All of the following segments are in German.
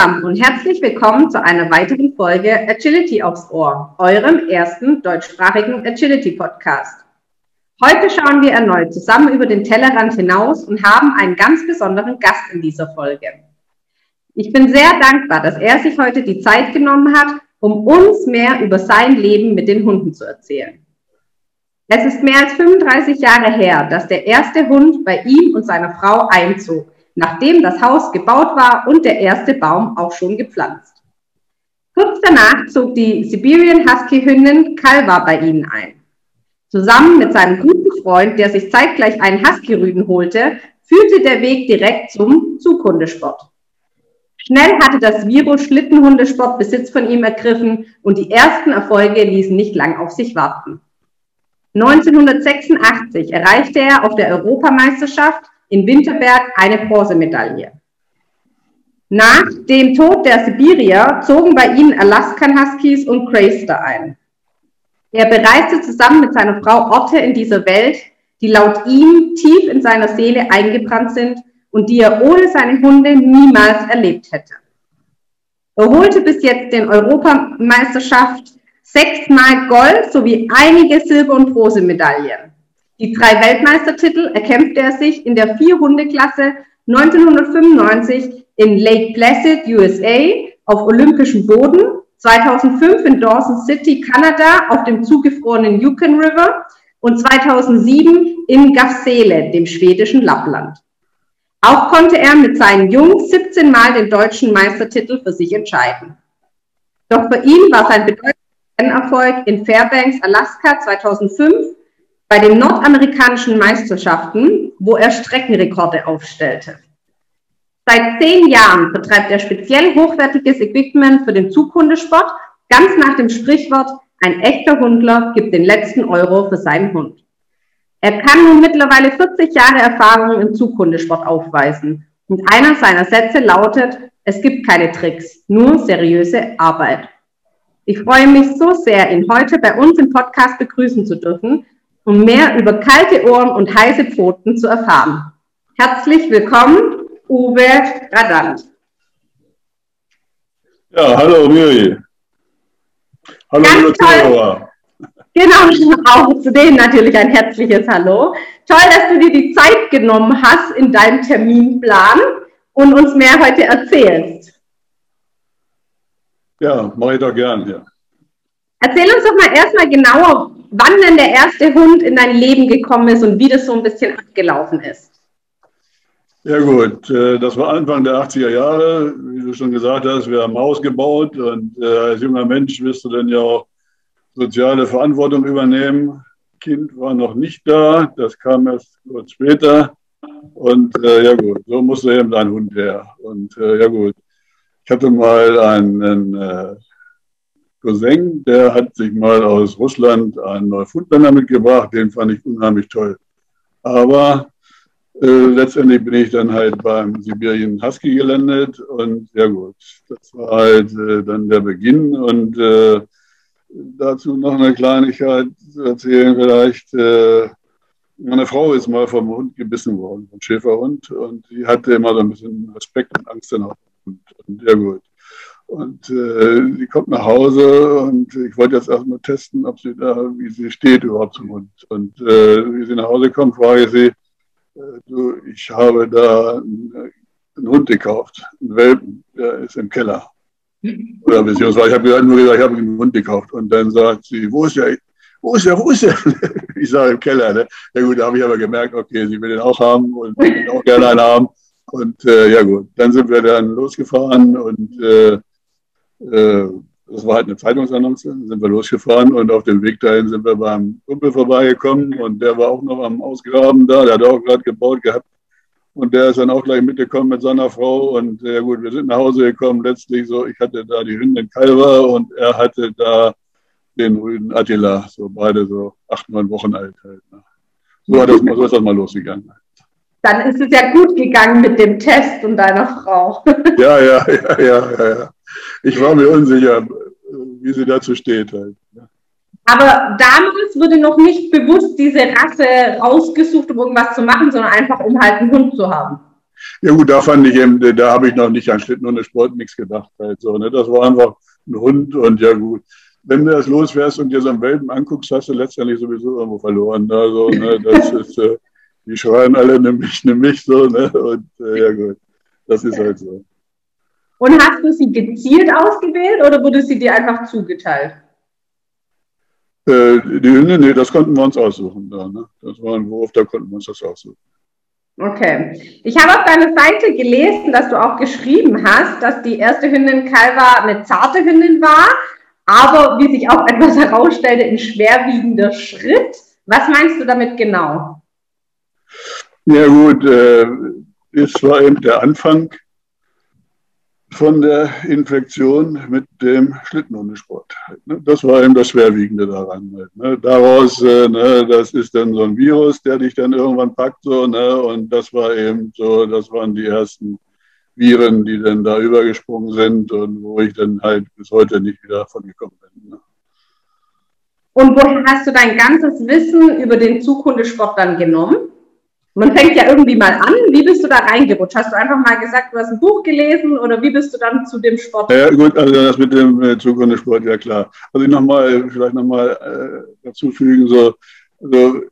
zusammen und herzlich willkommen zu einer weiteren Folge Agility aufs Ohr, eurem ersten deutschsprachigen Agility Podcast. Heute schauen wir erneut zusammen über den Tellerrand hinaus und haben einen ganz besonderen Gast in dieser Folge. Ich bin sehr dankbar, dass er sich heute die Zeit genommen hat, um uns mehr über sein Leben mit den Hunden zu erzählen. Es ist mehr als 35 Jahre her, dass der erste Hund bei ihm und seiner Frau einzog nachdem das Haus gebaut war und der erste Baum auch schon gepflanzt. Kurz danach zog die Siberian Husky-Hündin Kalva bei ihnen ein. Zusammen mit seinem guten Freund, der sich zeitgleich einen Husky-Rüden holte, führte der Weg direkt zum Zughundesport. Schnell hatte das Virus Schlittenhundesport Besitz von ihm ergriffen und die ersten Erfolge ließen nicht lang auf sich warten. 1986 erreichte er auf der Europameisterschaft in Winterberg eine Bronzemedaille. Nach dem Tod der Sibirier zogen bei ihnen Alaskan Huskies und Crayster ein. Er bereiste zusammen mit seiner Frau Orte in dieser Welt, die laut ihm tief in seiner Seele eingebrannt sind und die er ohne seine Hunde niemals erlebt hätte. Er holte bis jetzt den Europameisterschaft sechsmal Gold sowie einige Silber- und Bronzemedaillen. Die drei Weltmeistertitel erkämpfte er sich in der Vier-Hunde-Klasse 1995 in Lake Placid, USA, auf olympischem Boden, 2005 in Dawson City, Kanada, auf dem zugefrorenen Yukon River und 2007 in Gafsele, dem schwedischen Lappland. Auch konnte er mit seinen Jungs 17 Mal den deutschen Meistertitel für sich entscheiden. Doch für ihn war sein bedeutender Erfolg in Fairbanks, Alaska 2005 bei den nordamerikanischen Meisterschaften, wo er Streckenrekorde aufstellte. Seit zehn Jahren betreibt er speziell hochwertiges Equipment für den Zughundesport, ganz nach dem Sprichwort, ein echter Hundler gibt den letzten Euro für seinen Hund. Er kann nun mittlerweile 40 Jahre Erfahrung im Zughundesport aufweisen. Und einer seiner Sätze lautet, es gibt keine Tricks, nur seriöse Arbeit. Ich freue mich so sehr, ihn heute bei uns im Podcast begrüßen zu dürfen um mehr über kalte Ohren und heiße Pfoten zu erfahren. Herzlich willkommen, Uwe Radant. Ja, hallo Miri. Hallo liebe Zuhörer. Genau, auch zu denen natürlich ein herzliches Hallo. Toll, dass du dir die Zeit genommen hast in deinem Terminplan und uns mehr heute erzählst. Ja, mache ich doch gern, ja. Erzähl uns doch mal erstmal genauer, wann denn der erste Hund in dein Leben gekommen ist und wie das so ein bisschen abgelaufen ist. Ja gut, äh, das war Anfang der 80er Jahre, wie du schon gesagt hast, wir haben Haus gebaut und äh, als junger Mensch wirst du dann ja auch soziale Verantwortung übernehmen. Kind war noch nicht da, das kam erst kurz später und äh, ja gut, so musste eben dein Hund her und ja gut. Ich hatte mal einen Cousin, der hat sich mal aus Russland einen Neufundländer mitgebracht, den fand ich unheimlich toll. Aber äh, letztendlich bin ich dann halt beim Sibirien Husky gelandet und ja gut, das war halt äh, dann der Beginn und äh, dazu noch eine Kleinigkeit zu erzählen vielleicht. Äh, meine Frau ist mal vom Hund gebissen worden, vom Schäferhund und die hatte immer so ein bisschen Respekt und Angst dann auch. Und, und ja gut. Und äh, sie kommt nach Hause und ich wollte jetzt erstmal testen, ob sie da, wie sie steht überhaupt zum Hund. Und äh, wie sie nach Hause kommt, frage ich sie, äh, du, ich habe da einen, einen, Hund gekauft, einen Welpen, der ist im Keller. Oder beziehungsweise ich habe nur gesagt, ich habe einen Hund gekauft. Und dann sagt sie, wo ist der? Wo ist der? Wo ist der? Ich sage im Keller. Ne? Ja gut, da habe ich aber gemerkt, okay, sie will den auch haben und will auch gerne einen haben. Und äh, ja gut, dann sind wir dann losgefahren und äh, äh, das war halt eine Zeitungsannonce, sind wir losgefahren und auf dem Weg dahin sind wir beim Kumpel vorbeigekommen und der war auch noch am Ausgraben da, der hat auch gerade gebaut gehabt und der ist dann auch gleich mitgekommen mit seiner Frau und ja gut, wir sind nach Hause gekommen, letztlich so, ich hatte da die Hündin Kalver und er hatte da den Rüden Attila, so beide so acht, neun Wochen alt halt. Ne. So, hat das, so ist das mal losgegangen. Dann ist es ja gut gegangen mit dem Test und deiner Frau. Ja, ja, ja, ja, ja. ich war mir unsicher, wie sie dazu steht. Halt. Aber damals wurde noch nicht bewusst diese Rasse rausgesucht, um irgendwas zu machen, sondern einfach, um halt einen Hund zu haben. Ja gut, da fand ich eben, da habe ich noch nicht an Schlittenhundesport nichts gedacht. Halt so, ne? Das war einfach ein Hund und ja gut. Wenn du das losfährst und dir so einen Welpen anguckst, hast du letztendlich sowieso irgendwo verloren. Also, ne? Das ist, äh, die schreien alle, nimm mich, nimm mich so, ne? Und äh, ja gut, das ist halt so. Und hast du sie gezielt ausgewählt oder wurde sie dir einfach zugeteilt? Äh, die Hunde, nee, das konnten wir uns aussuchen. Da, ne? Das war ein Wurf, da konnten wir uns das aussuchen. Okay. Ich habe auf deiner Seite gelesen, dass du auch geschrieben hast, dass die erste Hündin Kalva eine zarte Hündin war, aber wie sich auch etwas herausstellte, ein schwerwiegender Schritt. Was meinst du damit genau? Ja gut, äh, es war eben der Anfang von der Infektion mit dem Schlittenhundesport. Das war eben das Schwerwiegende daran. Ne? Daraus, äh, ne, das ist dann so ein Virus, der dich dann irgendwann packt, so, ne? und das war eben so, das waren die ersten Viren, die dann da übergesprungen sind und wo ich dann halt bis heute nicht wieder von gekommen bin. Ne? Und woher hast du dein ganzes Wissen über den Zughundesport dann genommen? Man fängt ja irgendwie mal an. Wie bist du da reingerutscht? Hast du einfach mal gesagt, du hast ein Buch gelesen oder wie bist du dann zu dem Sport? Ja, gut, also das mit dem äh, Zukunftssport, ja klar. Also ich nochmal, vielleicht nochmal äh, dazu fügen, so, also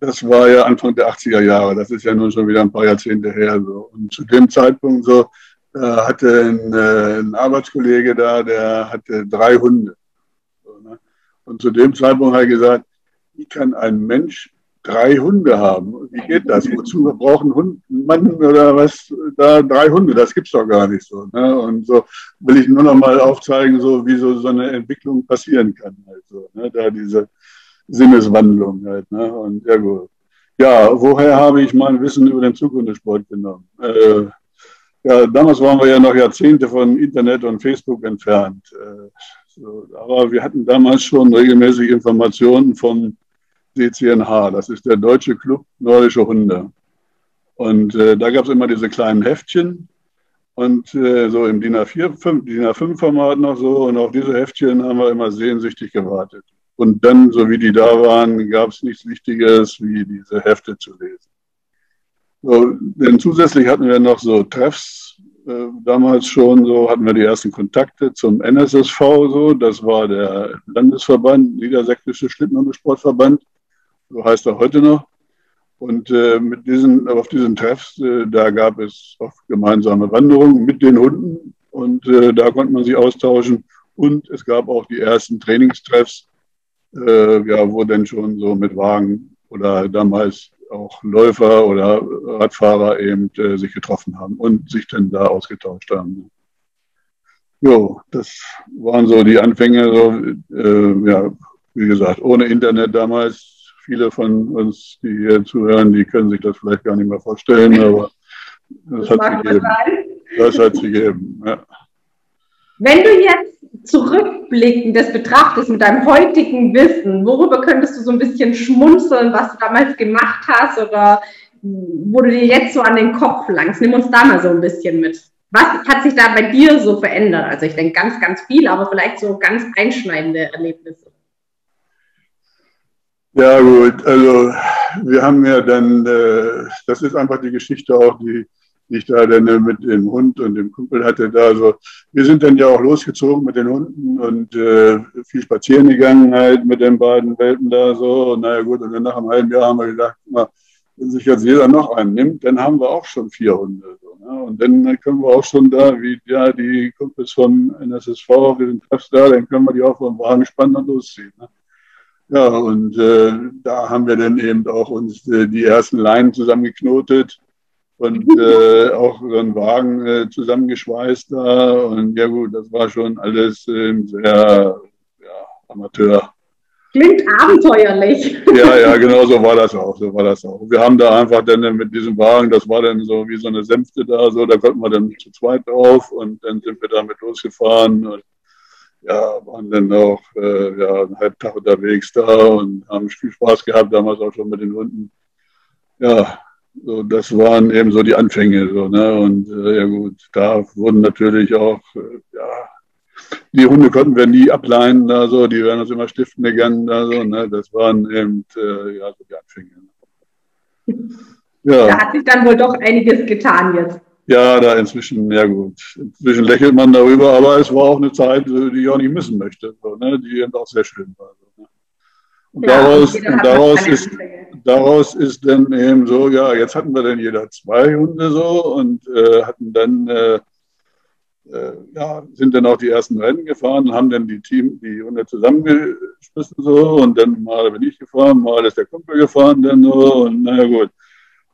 das war ja Anfang der 80er Jahre, das ist ja nun schon wieder ein paar Jahrzehnte her. So. Und zu dem Zeitpunkt so äh, hatte ein, äh, ein, Arbeitskollege da, der hatte drei Hunde. So, ne? Und zu dem Zeitpunkt hat er gesagt, wie kann ein Mensch drei Hunde haben. Wie geht das? Wozu brauchen Hund, Mann oder was da drei Hunde? Das gibt's doch gar nicht so. Ne? Und so will ich nur noch mal aufzeigen, so wie so, so eine Entwicklung passieren kann. Halt ne? Da diese Sinneswandlung halt. Ne? Und ja gut. Ja, woher habe ich mein Wissen über den Zukunftssport genommen? Äh, ja, damals waren wir ja noch Jahrzehnte von Internet und Facebook entfernt. Äh, so, aber wir hatten damals schon regelmäßig Informationen von DCNH, das ist der Deutsche Club Nordische Hunde. Und äh, da gab es immer diese kleinen Heftchen und äh, so im DIN A4, DIN A5-Format noch so. Und auf diese Heftchen haben wir immer sehnsüchtig gewartet. Und dann, so wie die da waren, gab es nichts Wichtiges, wie diese Hefte zu lesen. So, denn zusätzlich hatten wir noch so Treffs, äh, damals schon so, hatten wir die ersten Kontakte zum NSSV, so, das war der Landesverband, Niedersächsische Schlittenhundesportverband so heißt er heute noch. Und äh, mit diesen, auf diesen Treffs, äh, da gab es auch gemeinsame Wanderungen mit den Hunden und äh, da konnte man sich austauschen. Und es gab auch die ersten Trainingstreffs, äh, ja, wo dann schon so mit Wagen oder damals auch Läufer oder Radfahrer eben äh, sich getroffen haben und sich dann da ausgetauscht haben. Jo, das waren so die Anfänge, so, äh, ja, wie gesagt, ohne Internet damals viele von uns, die hier zuhören, die können sich das vielleicht gar nicht mehr vorstellen, aber das, das hat sie gegeben. Das hat sie gegeben, ja. Wenn du jetzt zurückblickend das betrachtest mit deinem heutigen Wissen, worüber könntest du so ein bisschen schmunzeln, was du damals gemacht hast oder wo du dir jetzt so an den Kopf langst? Nimm uns da mal so ein bisschen mit. Was hat sich da bei dir so verändert? Also ich denke ganz, ganz viel, aber vielleicht so ganz einschneidende Erlebnisse. Ja, gut, also wir haben ja dann, äh, das ist einfach die Geschichte auch, die, die ich da dann mit dem Hund und dem Kumpel hatte. Da also, wir sind dann ja auch losgezogen mit den Hunden und äh, viel spazieren gegangen halt mit den beiden Welpen da so. Und naja gut, und dann nach einem halben Jahr haben wir gedacht, na, wenn sich jetzt jeder noch einen nimmt, dann haben wir auch schon vier Hunde. So, ne? Und dann können wir auch schon da, wie ja, die Kumpels vom NSSV, wir sind Treffs da, dann können wir die auch vom Wagen spannen und losziehen. Ne? Ja, und äh, da haben wir dann eben auch uns äh, die ersten Leinen zusammengeknotet und äh, auch so einen Wagen äh, zusammengeschweißt da. Und ja gut, das war schon alles äh, sehr ja, Amateur. Klingt abenteuerlich. Ja, ja, genau so war das auch. So war das auch. Wir haben da einfach dann mit diesem Wagen, das war dann so wie so eine Sänfte da, so, da konnten wir dann zu zweit drauf und dann sind wir damit losgefahren. Und ja, waren dann auch äh, ja, einen halben Tag unterwegs da und haben viel Spaß gehabt, damals auch schon mit den Hunden. Ja, so, das waren eben so die Anfänge. So, ne? Und äh, ja gut, da wurden natürlich auch, äh, ja, die Hunde konnten wir nie ableihen, da so, die werden uns immer stiften gegangen, da so, ne? Das waren eben äh, ja, so die Anfänge. Ja. Da hat sich dann wohl doch einiges getan jetzt. Ja, da inzwischen, ja gut. Inzwischen lächelt man darüber, aber es war auch eine Zeit, die ich auch nicht missen möchte, so, ne? die eben auch sehr schön war. So, ne? Und ja, daraus, und daraus, ist, daraus ist dann eben so, ja, jetzt hatten wir dann jeder zwei Hunde so und äh, hatten dann, äh, äh, ja, sind dann auch die ersten Rennen gefahren, haben dann die Team, die Hunde zusammengeschmissen so und dann mal bin ich gefahren, mal ist der Kumpel gefahren dann so und naja gut.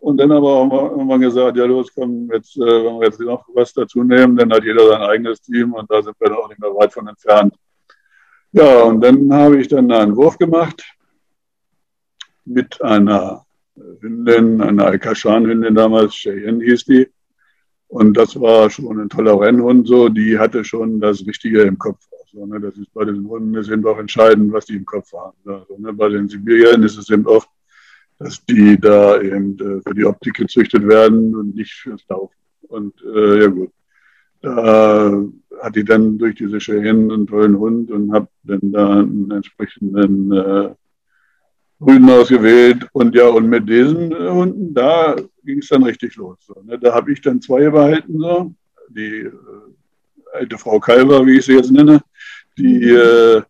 Und dann aber auch irgendwann gesagt, ja los, komm, jetzt, äh, wenn wir jetzt noch was dazu nehmen, dann hat jeder sein eigenes Team und da sind wir dann auch nicht mehr weit von entfernt. Ja, und dann habe ich dann einen Wurf gemacht mit einer Hündin, einer Alkashan-Hündin damals, Cheyenne hieß die. Und das war schon ein toller Rennhund, so, die hatte schon das Richtige im Kopf. Also, ne, das ist bei den Hunden ist eben auch entscheidend, was die im Kopf haben. Also, ne, bei den Sibiriern ist es eben oft, dass die da eben äh, für die Optik gezüchtet werden und nicht fürs Laufen. Und äh, ja gut, da hat die dann durch diese Cheyenne einen tollen Hund und habe dann da einen entsprechenden äh, Rüden ausgewählt. Und ja, und mit diesen äh, Hunden, da ging es dann richtig los. So, ne? Da habe ich dann zwei behalten, so. Die äh, alte Frau Kalver, wie ich sie jetzt nenne, die äh,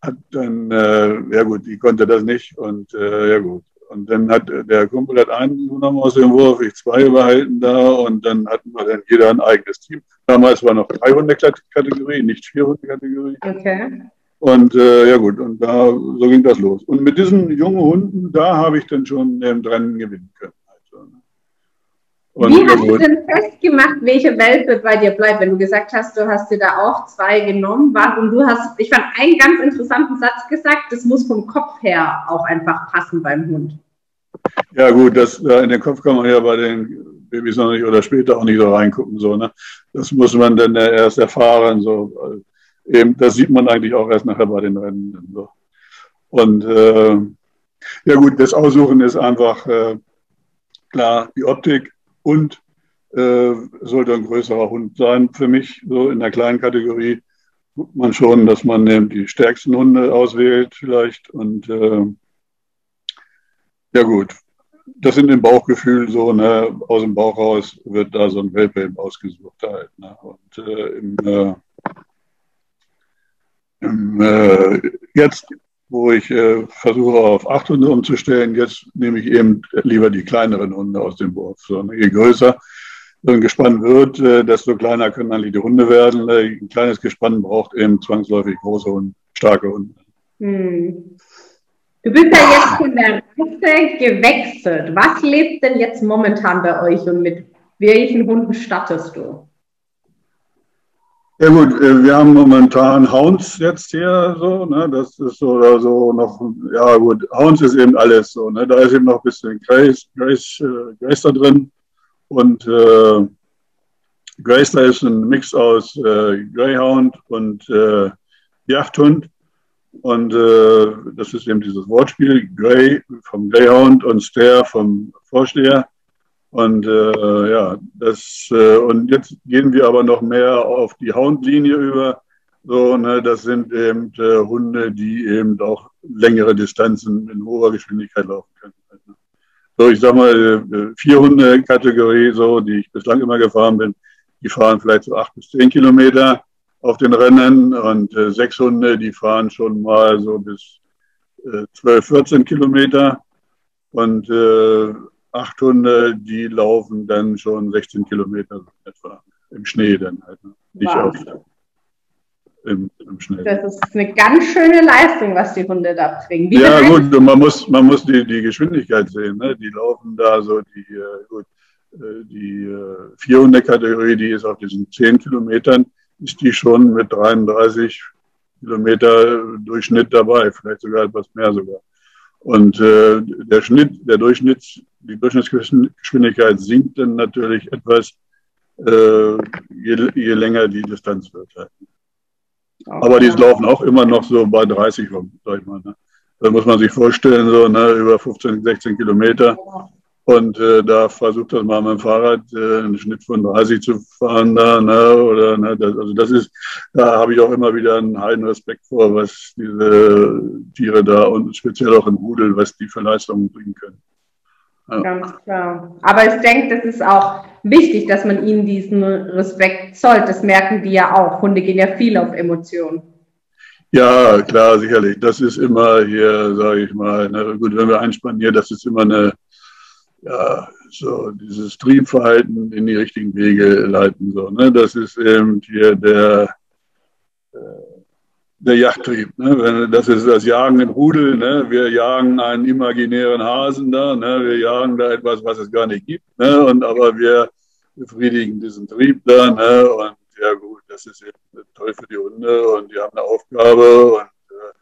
hat dann, äh, ja gut, die konnte das nicht und äh, ja gut. Und dann hat der Kumpel hat einen genommen aus dem Wurf, ich zwei behalten da und dann hatten wir dann jeder ein eigenes Team. Damals war noch drei Hundekategorie, nicht vier Hundekategorie. Okay. Und äh, ja gut, und da so ging das los. Und mit diesen jungen Hunden, da habe ich dann schon im Rennen gewinnen können. Und Wie hast du denn festgemacht, welche Welpe bei dir bleibt? Wenn du gesagt hast, du hast dir da auch zwei genommen, und du hast, ich fand einen ganz interessanten Satz gesagt, das muss vom Kopf her auch einfach passen beim Hund. Ja gut, das, in den Kopf kann man ja bei den Babys noch nicht oder später auch nicht so reingucken. So, ne? Das muss man dann erst erfahren. So. Eben, das sieht man eigentlich auch erst nachher bei den Rennen. So. Und äh, ja gut, das Aussuchen ist einfach äh, klar die Optik und äh, sollte ein größerer Hund sein für mich. So in der kleinen Kategorie guckt man schon, dass man eben die stärksten Hunde auswählt vielleicht und äh, ja gut, das sind im Bauchgefühl so, ne, aus dem Bauch raus wird da so ein Welpe eben ausgesucht halt. Ne, und äh, im, äh, im, äh, jetzt, wo ich äh, versuche auf acht Hunde umzustellen, jetzt nehme ich eben lieber die kleineren Hunde aus dem Wurf. So, je größer so ein Gespann wird, äh, desto kleiner können eigentlich die Hunde werden. Äh, ein kleines Gespann braucht eben zwangsläufig große Hunde, starke Hunde. Hm. Du bist ja jetzt von der Rasse gewechselt. Was lebt denn jetzt momentan bei euch und mit welchen Hunden stattest du? Ja gut, äh, wir haben momentan Hounds jetzt hier so, ne? Das ist so oder so noch, ja gut, Hounds ist eben alles so, ne? Da ist eben noch ein bisschen Grace, Grace, äh, Grace da drin. Und äh, Grace da ist ein Mix aus äh, Greyhound und äh, Jagdhund. Und äh, das ist eben dieses Wortspiel, Grey vom Greyhound und Stare vom Vorsteher. Und äh, ja, das äh, und jetzt gehen wir aber noch mehr auf die Hound-Linie über. So, ne, das sind eben äh, Hunde, die eben auch längere Distanzen in hoher Geschwindigkeit laufen können. So, ich sag mal, äh, vier Hunde-Kategorie, so, die ich bislang immer gefahren bin, die fahren vielleicht so acht bis zehn Kilometer auf den Rennen und äh, sechs Hunde, die fahren schon mal so bis äh, 12, 14 Kilometer und äh, acht Hunde, die laufen dann schon 16 Kilometer etwa im Schnee dann halt. Ne? Nicht wow. auf, im, im, Schnee. Das ist eine ganz schöne Leistung, was die Hunde da bringen. Wie ja gut, und man muss, man muss die, die Geschwindigkeit sehen. Ne? Die laufen da so, die, äh, gut, äh, die äh, 400-Kategorie, die ist auf diesen 10 Kilometern ist die schon mit 33 Kilometer Durchschnitt dabei, vielleicht sogar etwas mehr sogar. Und äh, der Schnitt, der Durchschnitts, die Durchschnittsgeschwindigkeit sinkt dann natürlich etwas, äh, je, je länger die Distanz wird. Halt. Aber die laufen auch immer noch so bei 30 rum, sag ich mal. Ne? Da muss man sich vorstellen, so ne, über 15, 16 Kilometer. Und äh, da versucht das mal mit dem Fahrrad äh, einen Schnitt von 30 zu fahren da, ne, oder ne, das, also das ist, da habe ich auch immer wieder einen heiden Respekt vor, was diese Tiere da und speziell auch im Rudel, was die für Leistungen bringen können. Ja. Ganz klar. Aber ich denke, das ist auch wichtig, dass man ihnen diesen Respekt zollt. Das merken die ja auch. Hunde gehen ja viel auf Emotionen. Ja, klar, sicherlich. Das ist immer hier, sage ich mal, ne, gut, wenn wir einspannen hier, das ist immer eine, ja, so dieses Triebverhalten in die richtigen Wege leiten. So, ne? Das ist eben hier der, äh, der Jagdtrieb. Ne? Das ist das Jagen im Rudel. Ne? Wir jagen einen imaginären Hasen da. Ne? Wir jagen da etwas, was es gar nicht gibt. Ne? Und, aber wir befriedigen diesen Trieb da. Ne? Und ja gut, das ist eben toll für die Hunde und die haben eine Aufgabe und äh,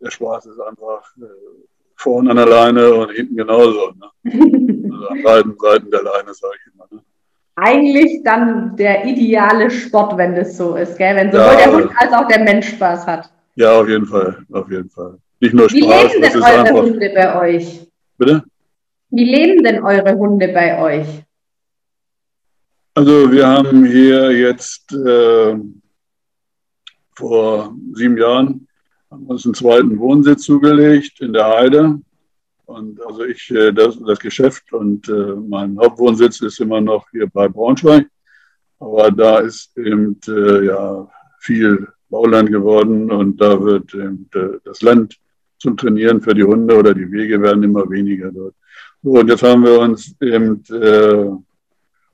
der Spaß ist einfach äh, vorne an der Leine und hinten genauso. Ne? Also an beiden Seiten der Leine, sage ich immer. Ne? Eigentlich dann der ideale Sport, wenn das so ist, gell? wenn sowohl ja, der Hund als auch der Mensch Spaß hat. Ja, auf jeden Fall, auf jeden Fall. Nicht nur Spaß. Wie leben denn eure einfach... Hunde bei euch? Bitte? Wie leben denn eure Hunde bei euch? Also wir haben hier jetzt äh, vor sieben Jahren haben uns einen zweiten Wohnsitz zugelegt in der Heide. Und also ich, äh, das, das Geschäft und äh, mein Hauptwohnsitz ist immer noch hier bei Braunschweig. Aber da ist eben äh, ja, viel Bauland geworden und da wird eben, das Land zum Trainieren für die Hunde oder die Wege werden immer weniger dort. So, und jetzt haben wir uns eben äh,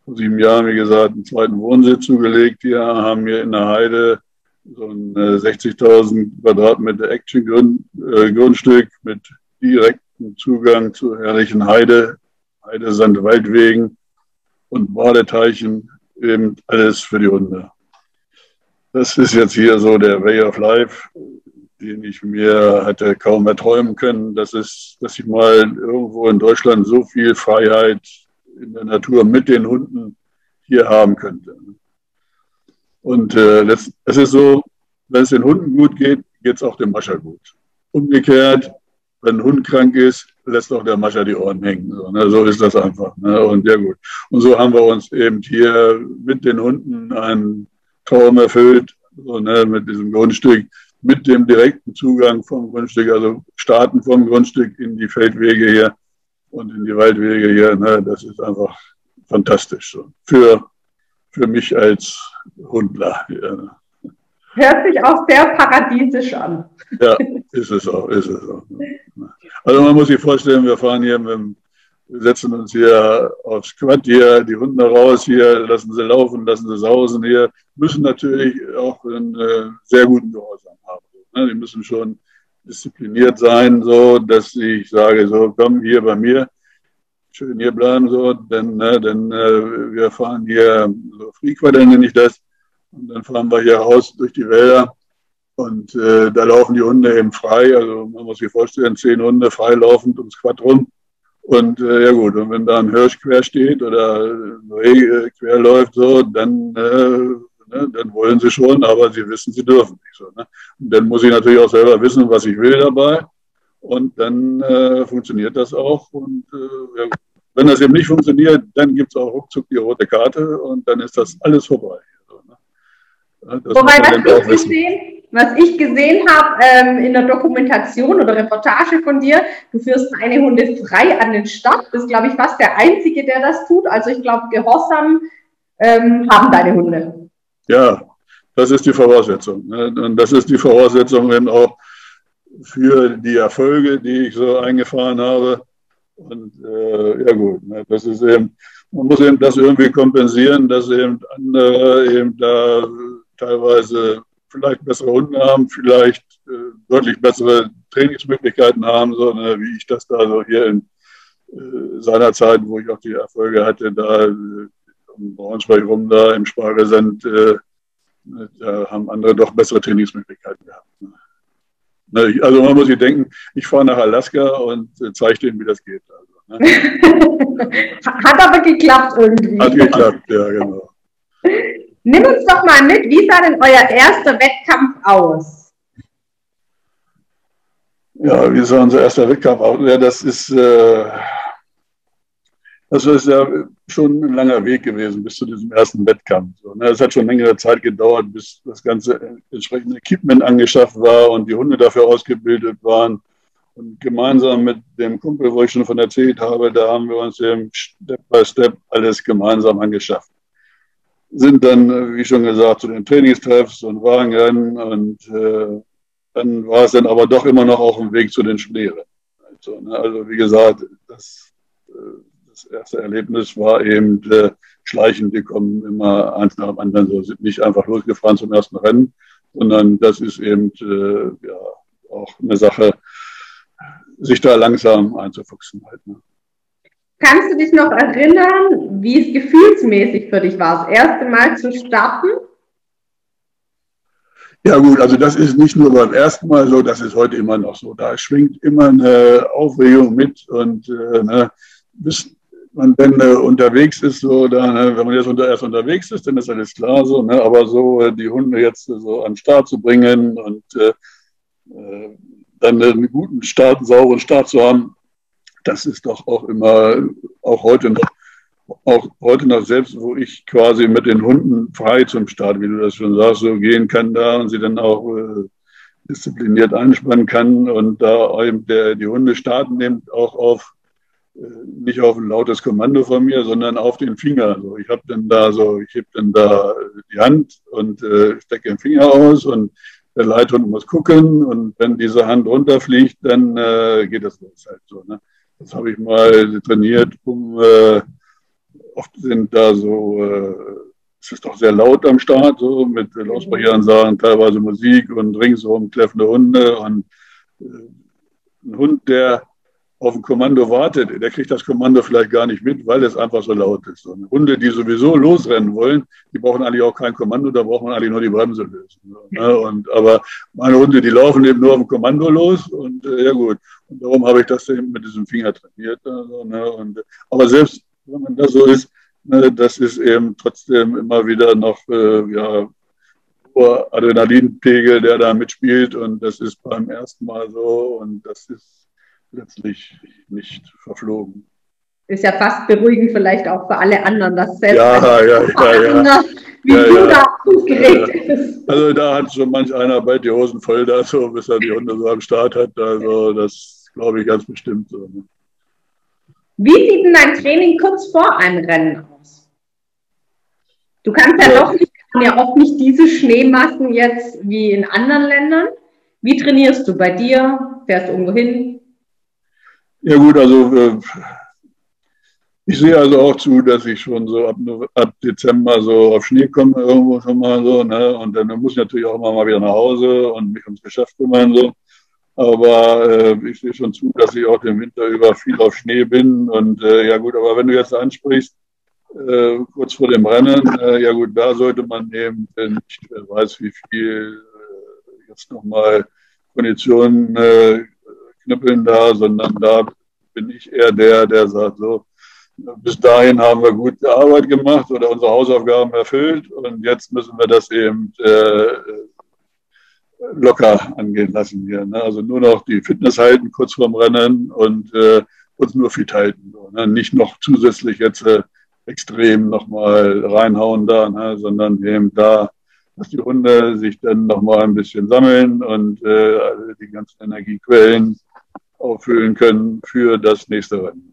vor sieben Jahren, wie gesagt, einen zweiten Wohnsitz zugelegt. Hier haben wir in der Heide so ein 60.000 äh, Quadratmeter Action-Grundstück äh, mit direktem Zugang zu herrlichen Heide, Heidesand, Waldwegen und Badeteichen, eben alles für die Hunde. Das ist jetzt hier so der Way of Life, den ich mir hätte kaum erträumen können. Das ist, dass ich mal irgendwo in Deutschland so viel Freiheit in der Natur mit den Hunden hier haben könnte. Und äh, das, es ist so, wenn es den Hunden gut geht, geht es auch dem Mascher gut. Umgekehrt, wenn ein Hund krank ist, lässt auch der Mascher die Ohren hängen. So, ne? so ist das einfach. Ne? Und ja gut. Und so haben wir uns eben hier mit den Hunden einen Traum erfüllt, so, ne? mit diesem Grundstück, mit dem direkten Zugang vom Grundstück, also starten vom Grundstück in die Feldwege hier und in die Waldwege hier. Ne? Das ist einfach fantastisch. So. Für, für mich als Hundler. Ja. Hört sich auch sehr paradiesisch an. Ja, ist es auch, ist es auch. Also man muss sich vorstellen, wir fahren hier mit dem, wir setzen uns hier aufs Quad hier, die Hunde raus hier, lassen sie laufen, lassen sie sausen hier, müssen natürlich auch einen äh, sehr guten Gehorsam haben. Ne? Die müssen schon diszipliniert sein, so dass ich sage, so komm hier bei mir, schön hier bleiben, so, denn, ne, denn äh, wir fahren hier, so Freequarter nenne ich das, und dann fahren wir hier raus durch die Wälder und äh, da laufen die Hunde eben frei. Also man muss sich vorstellen, zehn Hunde freilaufend ums Quad rum. Und äh, ja gut, und wenn da ein Hirsch quer steht oder ein Reh quer läuft, so, dann, äh, ne, dann wollen sie schon, aber sie wissen, sie dürfen nicht. So, ne? Und dann muss ich natürlich auch selber wissen, was ich will dabei. Und dann äh, funktioniert das auch. Und äh, ja, wenn das eben nicht funktioniert, dann gibt es auch ruckzuck die rote Karte und dann ist das alles vorbei. Wobei, was ich, gesehen, was ich gesehen habe ähm, in der Dokumentation oder Reportage von dir, du führst deine Hunde frei an den Start. Das ist, glaube ich, fast der Einzige, der das tut. Also ich glaube, Gehorsam ähm, haben deine Hunde. Ja, das ist die Voraussetzung. Ne? Und das ist die Voraussetzung eben auch für die Erfolge, die ich so eingefahren habe. Und äh, ja gut, ne? das ist eben, man muss eben das irgendwie kompensieren, dass eben andere eben da teilweise vielleicht bessere Hunde haben, vielleicht äh, deutlich bessere Trainingsmöglichkeiten haben, so ne, wie ich das da so hier in äh, seiner Zeit, wo ich auch die Erfolge hatte, da äh, um Braunschweig rum, da im Spargesand, äh, da haben andere doch bessere Trainingsmöglichkeiten gehabt. Also man muss sich denken, ich fahre nach Alaska und äh, zeige denen, wie das geht. Also, ne? Hat aber geklappt irgendwie. Hat geklappt, ja, genau. Nimm uns doch mal mit, wie sah denn euer erster Wettkampf aus? Ja, wie sah unser erster Wettkampf aus? Ja, das ist, äh, das ist ja schon ein langer Weg gewesen bis zu diesem ersten Wettkampf. Ne? Es hat schon längere Zeit gedauert, bis das ganze entsprechende Equipment angeschafft war und die Hunde dafür ausgebildet waren. Und gemeinsam mit dem Kumpel, wo ich schon von erzählt habe, da haben wir uns eben Step by Step alles gemeinsam angeschafft. Sind dann, wie schon gesagt, zu den Trainingstreffs und Wagenrennen und äh, dann war es dann aber doch immer noch auf dem Weg zu den Schneerennen. Also, ne, also wie gesagt, das, äh, das erste Erlebnis war eben äh, schleichend. Die kommen immer eins nach dem anderen, so sind nicht einfach losgefahren zum ersten Rennen, sondern das ist eben äh, ja, auch eine Sache, sich da langsam einzufuchsen. Halt, ne? Kannst du dich noch erinnern, wie es gefühlsmäßig für dich war, das erste Mal zu starten? Ja gut, also das ist nicht nur beim ersten Mal so, das ist heute immer noch so. Da schwingt immer eine Aufregung mit und äh, ne, bis man dann äh, unterwegs ist, so, da, ne, wenn man jetzt unter, erst unterwegs ist, dann ist alles klar so, ne, aber so äh, die Hunde jetzt so an den Start zu bringen und äh, äh dann einen guten Start, einen sauberen Start zu haben, das ist doch auch immer, auch heute noch, auch heute noch selbst, wo ich quasi mit den Hunden frei zum Start, wie du das schon sagst, so gehen kann da und sie dann auch äh, diszipliniert einspannen kann und da eben der, die Hunde starten nimmt, auch auf äh, nicht auf ein lautes Kommando von mir, sondern auf den Finger. Also ich habe dann da so, ich heb dann da die Hand und äh, stecke den Finger aus und der Leithund muss gucken und wenn diese Hand runterfliegt, dann äh, geht das los halt so. Ne? Das habe ich mal trainiert, um äh, oft sind da so, äh, es ist doch sehr laut am Start, so mit Lautbarrieransagen, teilweise Musik und ringsherum kläffende Hunde und äh, ein Hund, der auf ein Kommando wartet, der kriegt das Kommando vielleicht gar nicht mit, weil es einfach so laut ist. Und Hunde, die sowieso losrennen wollen, die brauchen eigentlich auch kein Kommando, da braucht man eigentlich nur die Bremse lösen. Ne? Und, aber meine Hunde, die laufen eben nur auf dem Kommando los und äh, ja gut. Und darum habe ich das eben mit diesem Finger trainiert. Also, ne? und, aber selbst wenn man das so ist, ne, das ist eben trotzdem immer wieder noch äh, ja, Adrenalinpegel, der da mitspielt und das ist beim ersten Mal so und das ist letztlich nicht verflogen. Ist ja fast beruhigend vielleicht auch für alle anderen, dass selbst ja, ja, ja, ja. wie ja, du ja. da aufgeregt bist. Also da hat schon manch einer bald die Hosen voll da, so bis er die Hunde so am Start hat. Also das glaube ich ganz bestimmt so. Ne? Wie sieht denn dein Training kurz vor einem Rennen aus? Du kannst ja, doch nicht, ja oft nicht diese Schneemassen jetzt wie in anderen Ländern. Wie trainierst du bei dir? Fährst du irgendwo hin? Ja gut, also äh, ich sehe also auch zu, dass ich schon so ab, ab Dezember so auf Schnee komme, irgendwo schon mal so, ne? Und dann muss ich natürlich auch immer mal wieder nach Hause und mich ums Geschäft kümmern so. Aber äh, ich sehe schon zu, dass ich auch den Winter über viel auf Schnee bin. Und äh, ja gut, aber wenn du jetzt ansprichst, äh, kurz vor dem Rennen, äh, ja gut, da sollte man eben wer weiß wie viel, äh, jetzt nochmal Konditionen knüppeln da, sondern da bin ich eher der, der sagt, so, bis dahin haben wir gute Arbeit gemacht oder unsere Hausaufgaben erfüllt und jetzt müssen wir das eben äh, locker angehen lassen hier. Ne? Also nur noch die Fitness halten kurz vorm Rennen und äh, uns nur fit halten. So, ne? Nicht noch zusätzlich jetzt äh, extrem nochmal reinhauen da, ne? sondern eben da, dass die Hunde sich dann nochmal ein bisschen sammeln und äh, die ganzen Energiequellen auffüllen können für das nächste Rennen.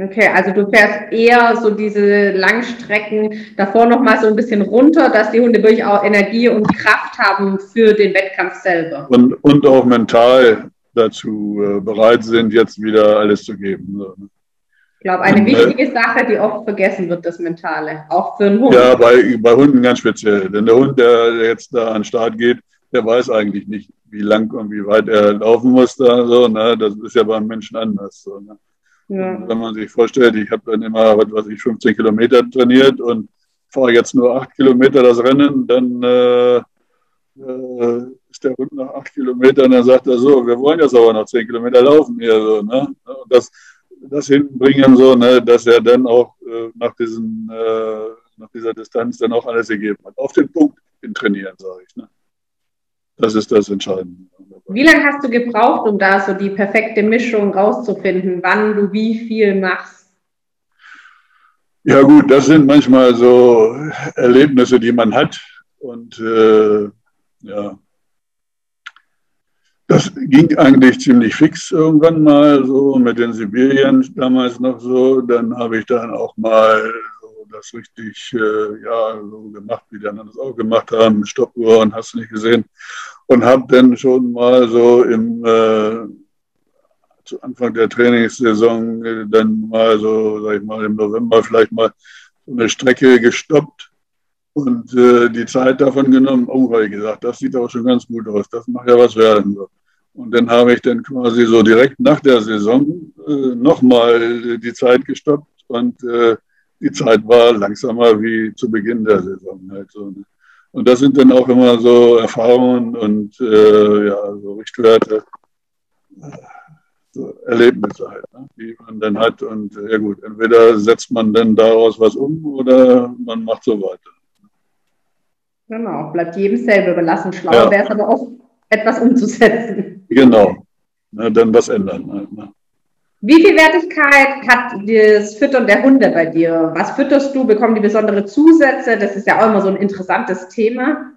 Okay, also du fährst eher so diese Langstrecken davor nochmal so ein bisschen runter, dass die Hunde wirklich auch Energie und Kraft haben für den Wettkampf selber. Und, und auch mental dazu äh, bereit sind, jetzt wieder alles zu geben. Ne? Ich glaube, eine und, äh, wichtige Sache, die oft vergessen wird, das Mentale, auch für einen Hund. Ja, bei, bei Hunden ganz speziell. Denn der Hund, der jetzt da an den Start geht, der weiß eigentlich nicht, wie lang und wie weit er laufen muss da so, ne? Das ist ja beim Menschen anders. So, ne? ja. Wenn man sich vorstellt, ich habe dann immer, was weiß ich, 15 Kilometer trainiert und fahre jetzt nur acht Kilometer das Rennen, dann äh, äh, ist der Hund nach acht Kilometern, dann sagt er so, wir wollen jetzt aber noch zehn Kilometer laufen hier so, ne? Und das, das hinbringen so, ne, dass er dann auch äh, nach diesen äh, nach dieser Distanz dann auch alles gegeben hat. Auf den Punkt hin trainieren, sage ich. Ne? Das ist das Entscheidende. Wie lange hast du gebraucht, um da so die perfekte Mischung rauszufinden, wann du wie viel machst? Ja gut, das sind manchmal so Erlebnisse, die man hat. Und äh, ja, das ging eigentlich ziemlich fix irgendwann mal, so mit den Sibirien damals noch so. Dann habe ich dann auch mal das richtig äh, ja, so gemacht, wie die anderen das auch gemacht haben, mit Stoppuhr und hast du nicht gesehen. Und habe dann schon mal so im äh, zu Anfang der Trainingssaison äh, dann mal so, sag ich mal, im November vielleicht mal so eine Strecke gestoppt und äh, die Zeit davon genommen. Oh, habe ich gesagt, das sieht aber schon ganz gut aus, das macht ja was werden. So. Und dann habe ich dann quasi so direkt nach der Saison äh, nochmal die Zeit gestoppt und äh, die Zeit war langsamer wie zu Beginn der Saison. Halt so, ne? Und das sind dann auch immer so Erfahrungen und äh, ja, so Richtwerte, äh, so Erlebnisse halt, ne? die man dann hat. Und ja gut, entweder setzt man dann daraus was um oder man macht so weiter. Genau, bleibt jedem selber überlassen. Schlauer ja. wäre es aber auch, etwas umzusetzen. Genau. Na, dann was ändern. Halt, ne? Wie viel Wertigkeit hat das Füttern der Hunde bei dir? Was fütterst du? Bekommen die besondere Zusätze? Das ist ja auch immer so ein interessantes Thema.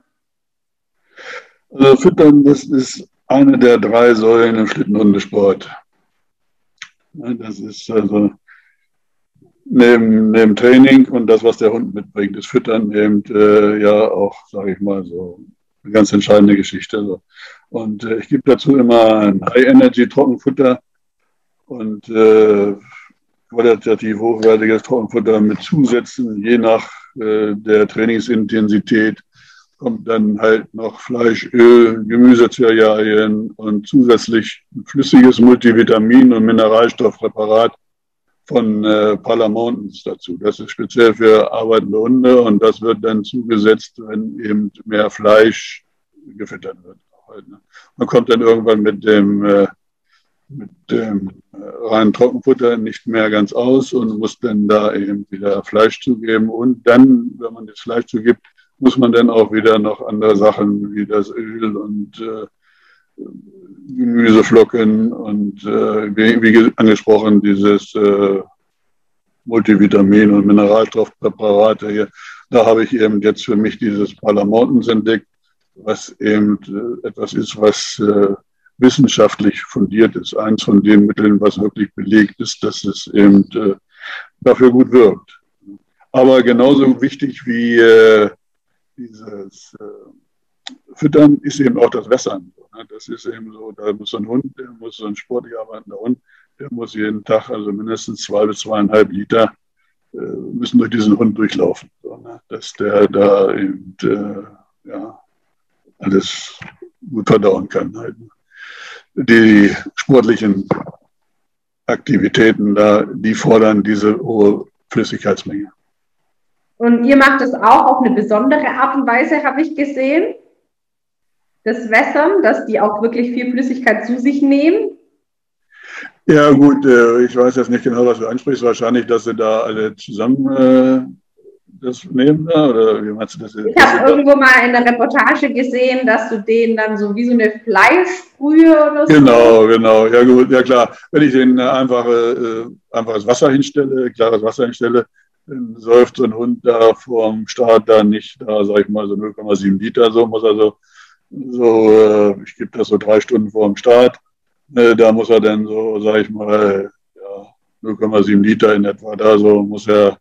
Also Füttern, das ist eine der drei Säulen im Schlittenhundesport. Das ist also neben, neben Training und das, was der Hund mitbringt, das Füttern eben äh, ja auch, sage ich mal, so eine ganz entscheidende Geschichte. Und äh, ich gebe dazu immer ein High-Energy-Trockenfutter und äh, qualitativ hochwertiges Trockenfutter mit Zusätzen, je nach äh, der Trainingsintensität kommt dann halt noch Fleisch, Öl, Gemüsezerealien und zusätzlich flüssiges Multivitamin- und Mineralstoffpräparat von äh, Pala Mountains dazu. Das ist speziell für arbeitende Hunde und das wird dann zugesetzt, wenn eben mehr Fleisch gefüttert wird halt. Ne? Man kommt dann irgendwann mit dem, äh, mit dem äh, reinen Trockenfutter nicht mehr ganz aus und muss dann da eben wieder Fleisch zugeben. Und dann, wenn man das Fleisch zugibt, muss man dann auch wieder noch andere Sachen wie das Öl und äh, Gemüseflocken und äh, wie, wie, angesprochen dieses äh, Multivitamin- und Mineralstoffpräparate hier. Da habe ich eben jetzt für mich dieses Palamortens entdeckt was eben äh, etwas ist, was äh, wissenschaftlich fundiert ist. Eins von den Mitteln, was wirklich belegt ist, dass es eben äh, dafür gut wirkt. Aber genauso wichtig wie dieses Füttern ist eben auch das Wässern. Ne? Das ist eben so, da muss so ein Hund, der muss so ein sportlich arbeitender Hund, der muss jeden Tag also mindestens zwei bis zweieinhalb Liter müssen durch diesen Hund durchlaufen, ne? dass der da eben ja, alles gut verdauen kann. Halt. Die sportlichen Aktivitäten da, die fordern diese hohe Flüssigkeitsmenge. Und ihr macht das auch auf eine besondere Art und Weise, habe ich gesehen. Das Wässern, dass die auch wirklich viel Flüssigkeit zu sich nehmen. Ja, gut, äh, ich weiß jetzt nicht genau, was du ansprichst. Wahrscheinlich, dass sie da alle zusammen äh, das nehmen da? Oder wie meinst du das? Ich habe irgendwo mal in der Reportage gesehen, dass du den dann so wie so eine Fleischbrühe oder so. Genau, genau. Ja, gut, ja klar. Wenn ich den äh, einfach, äh, einfaches Wasser hinstelle, klares Wasser hinstelle, dann säuft so ein Hund da vorm Start da nicht, da sag ich mal so 0,7 Liter, so muss er so, so äh, ich gebe das so drei Stunden vor dem Start. Äh, da muss er dann so, sag ich mal, ja, 0,7 Liter in etwa da, so muss er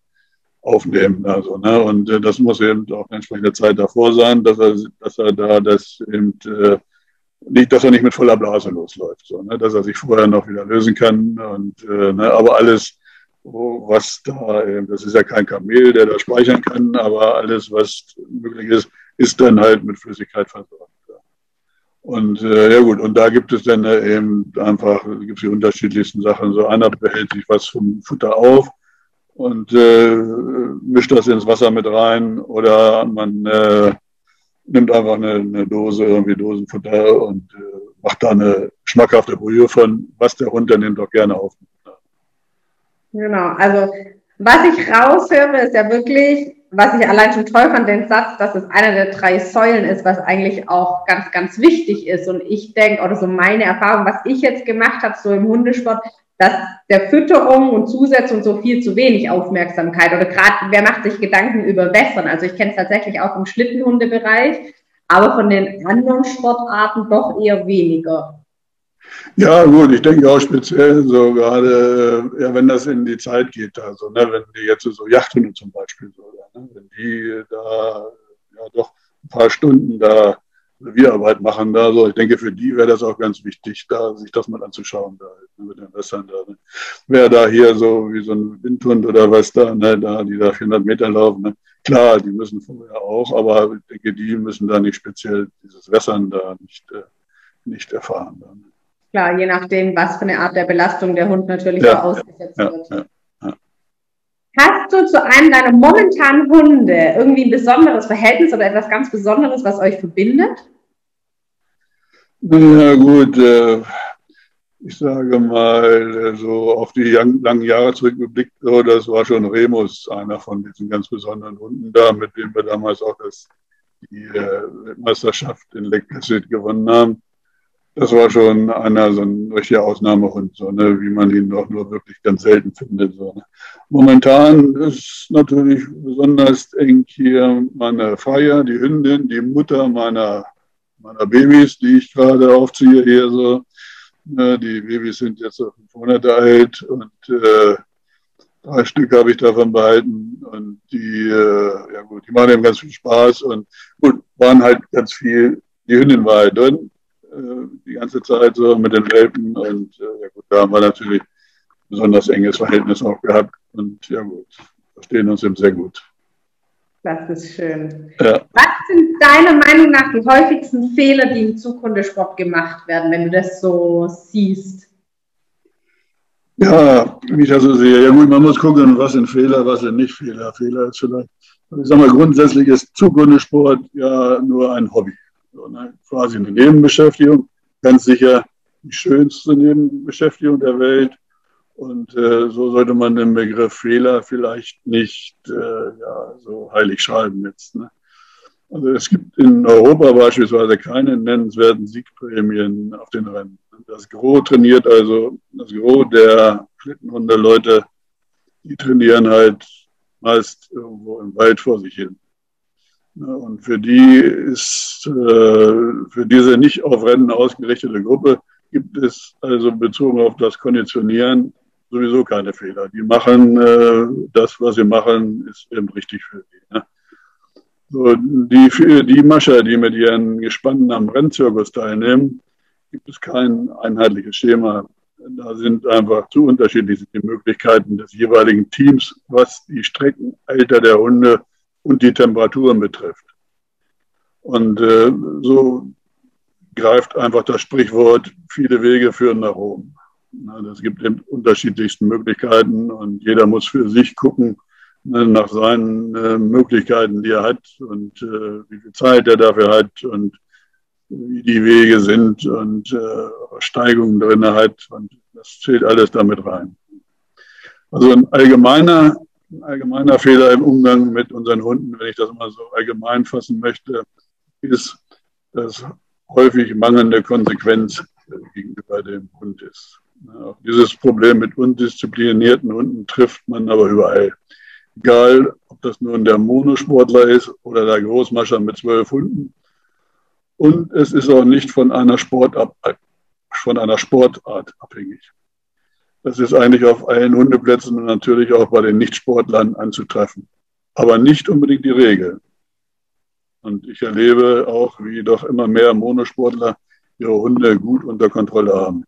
aufnehmen. Also, ne? Und äh, das muss eben auch eine entsprechende Zeit davor sein, dass er, dass er da das eben äh, nicht, dass er nicht mit voller Blase losläuft, so, ne? dass er sich vorher noch wieder lösen kann. Und äh, ne? aber alles, was da, äh, das ist ja kein Kamel, der da speichern kann, aber alles, was möglich ist, ist dann halt mit Flüssigkeit versorgt. Und äh, ja gut, und da gibt es dann eben einfach, gibt es die unterschiedlichsten Sachen. So einer behält sich was vom Futter auf, und äh, mischt das ins Wasser mit rein oder man äh, nimmt einfach eine, eine, Dose, irgendwie Dosenfutter und äh, macht da eine schmackhafte Brühe von, was der Hund dann nimmt auch gerne auf. Genau, also was ich raushöre, ist ja wirklich, was ich allein schon toll fand, den Satz, dass es einer der drei Säulen ist, was eigentlich auch ganz, ganz wichtig ist. Und ich denke, oder so meine Erfahrung, was ich jetzt gemacht habe, so im Hundesport, dass der Fütterung und Zusetzung so viel zu wenig Aufmerksamkeit oder gerade wer macht sich Gedanken über Wässern? Also ich kenne es tatsächlich auch im Schlittenhundebereich, aber von den anderen Sportarten doch eher weniger. Ja, gut, ich denke auch speziell so gerade, ja, wenn das in die Zeit geht, also ne, wenn die jetzt so Yachthunde zum Beispiel, so, ne, wenn die da ja doch ein paar Stunden da Revierarbeit machen da, so ich denke, für die wäre das auch ganz wichtig, da sich das mal anzuschauen, da ne, mit den Wässern da. Ne. Wer da hier so wie so ein Windhund oder was da, ne, da, die da 400 Meter laufen, ne, klar, die müssen vorher auch, aber ich denke, die müssen da nicht speziell dieses Wässern da nicht, äh, nicht erfahren. Dann. Ne. Klar, je nachdem, was für eine Art der Belastung der Hund natürlich ja, ausgesetzt ja, wird. Ja, Hast du zu einem deiner momentanen Hunde irgendwie ein besonderes Verhältnis oder etwas ganz Besonderes, was euch verbindet? Na gut, äh, ich sage mal, äh, so auf die langen Jahre zurückgeblickt, das war schon Remus, einer von diesen ganz besonderen Hunden da, mit dem wir damals auch das, die äh, Weltmeisterschaft in Lake Placid gewonnen haben das war schon einer, so ein richtiger Ausnahmehund, so, ne, wie man ihn doch nur wirklich ganz selten findet. So, ne. Momentan ist natürlich besonders eng hier meine Feier, die Hündin, die Mutter meiner, meiner Babys, die ich gerade aufziehe hier so. Ne, die Babys sind jetzt so fünf Monate alt und äh, drei Stück habe ich davon behalten und die, äh, ja gut, die machen eben ganz viel Spaß und gut, waren halt ganz viel, die Hündin war halt drin, äh, die ganze Zeit so mit den Welpen. Und äh, ja gut, da haben wir natürlich besonders enges Verhältnis auch gehabt. Und ja gut, verstehen uns eben sehr gut. Das ist schön. Ja. Was sind deiner Meinung nach die häufigsten Fehler, die im Zukunftssport gemacht werden, wenn du das so siehst? Ja, wie ich das so sehe. Ja gut, man muss gucken, was sind Fehler, was sind nicht Fehler. Fehler ist vielleicht, ich sage mal, grundsätzlich ist Zukunftssport ja nur ein Hobby ne? quasi eine Nebenbeschäftigung, ganz sicher die schönste Nebenbeschäftigung der Welt. Und äh, so sollte man den Begriff Fehler vielleicht nicht äh, ja, so heilig schreiben jetzt. Ne? Also es gibt in Europa beispielsweise keine nennenswerten Siegprämien auf den Rennen. Das Gros trainiert also, das Gros der Schlittenhunde-Leute, die trainieren halt meist irgendwo im Wald vor sich hin. Und für die ist, äh, für diese nicht auf Rennen ausgerichtete Gruppe gibt es also bezogen auf das Konditionieren sowieso keine Fehler. Die machen äh, das, was sie machen, ist eben richtig für sie. Ne? So, die, die Mascher, die mit ihren Gespannen am Rennzirkus teilnehmen, gibt es kein einheitliches Schema. Da sind einfach zu unterschiedlich die Möglichkeiten des jeweiligen Teams, was die Streckenalter der Hunde und die Temperaturen betrifft. Und äh, so greift einfach das Sprichwort, viele Wege führen nach Rom. Es gibt eben unterschiedlichsten Möglichkeiten und jeder muss für sich gucken ne, nach seinen äh, Möglichkeiten, die er hat und äh, wie viel Zeit er dafür hat und wie die Wege sind und äh, Steigungen drin hat. Und das zählt alles damit rein. Also ein allgemeiner ein allgemeiner Fehler im Umgang mit unseren Hunden, wenn ich das mal so allgemein fassen möchte, ist, dass häufig mangelnde Konsequenz gegenüber dem Hund ist. Auch dieses Problem mit undisziplinierten Hunden trifft man aber überall. Egal, ob das nun der Monosportler ist oder der Großmascher mit zwölf Hunden. Und es ist auch nicht von einer, Sportart, von einer Sportart abhängig. Das ist eigentlich auf allen Hundeplätzen und natürlich auch bei den Nichtsportlern anzutreffen. Aber nicht unbedingt die Regel. Und ich erlebe auch, wie doch immer mehr Monosportler ihre Hunde gut unter Kontrolle haben.